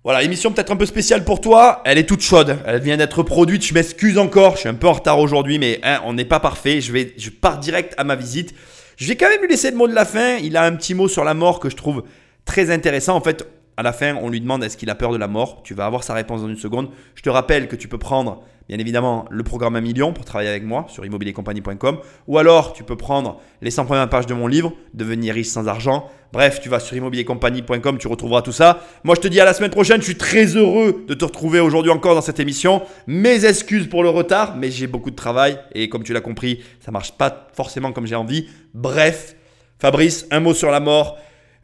voilà, émission peut-être un peu spéciale pour toi. Elle est toute chaude. Elle vient d'être produite. Je m'excuse encore. Je suis un peu en retard aujourd'hui, mais hein, on n'est pas parfait. Je, vais, je pars direct à ma visite. Je vais quand même lui laisser le mot de la fin. Il a un petit mot sur la mort que je trouve très intéressant. En fait, à la fin, on lui demande est-ce qu'il a peur de la mort? Tu vas avoir sa réponse dans une seconde. Je te rappelle que tu peux prendre, bien évidemment, le programme 1 million pour travailler avec moi sur immobiliercompagnie.com. Ou alors, tu peux prendre les 100 premières pages de mon livre, Devenir riche sans argent. Bref, tu vas sur immobiliercompagnie.com, tu retrouveras tout ça. Moi, je te dis à la semaine prochaine. Je suis très heureux de te retrouver aujourd'hui encore dans cette émission. Mes excuses pour le retard, mais j'ai beaucoup de travail et comme tu l'as compris, ça marche pas forcément comme j'ai envie. Bref, Fabrice, un mot sur la mort.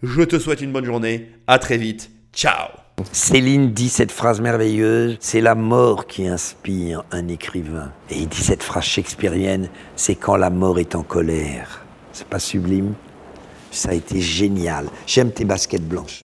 Je te souhaite une bonne journée. À très vite. Ciao. Céline dit cette phrase merveilleuse, c'est la mort qui inspire un écrivain. Et il dit cette phrase shakespearienne, c'est quand la mort est en colère. C'est pas sublime? Ça a été génial. J'aime tes baskets blanches.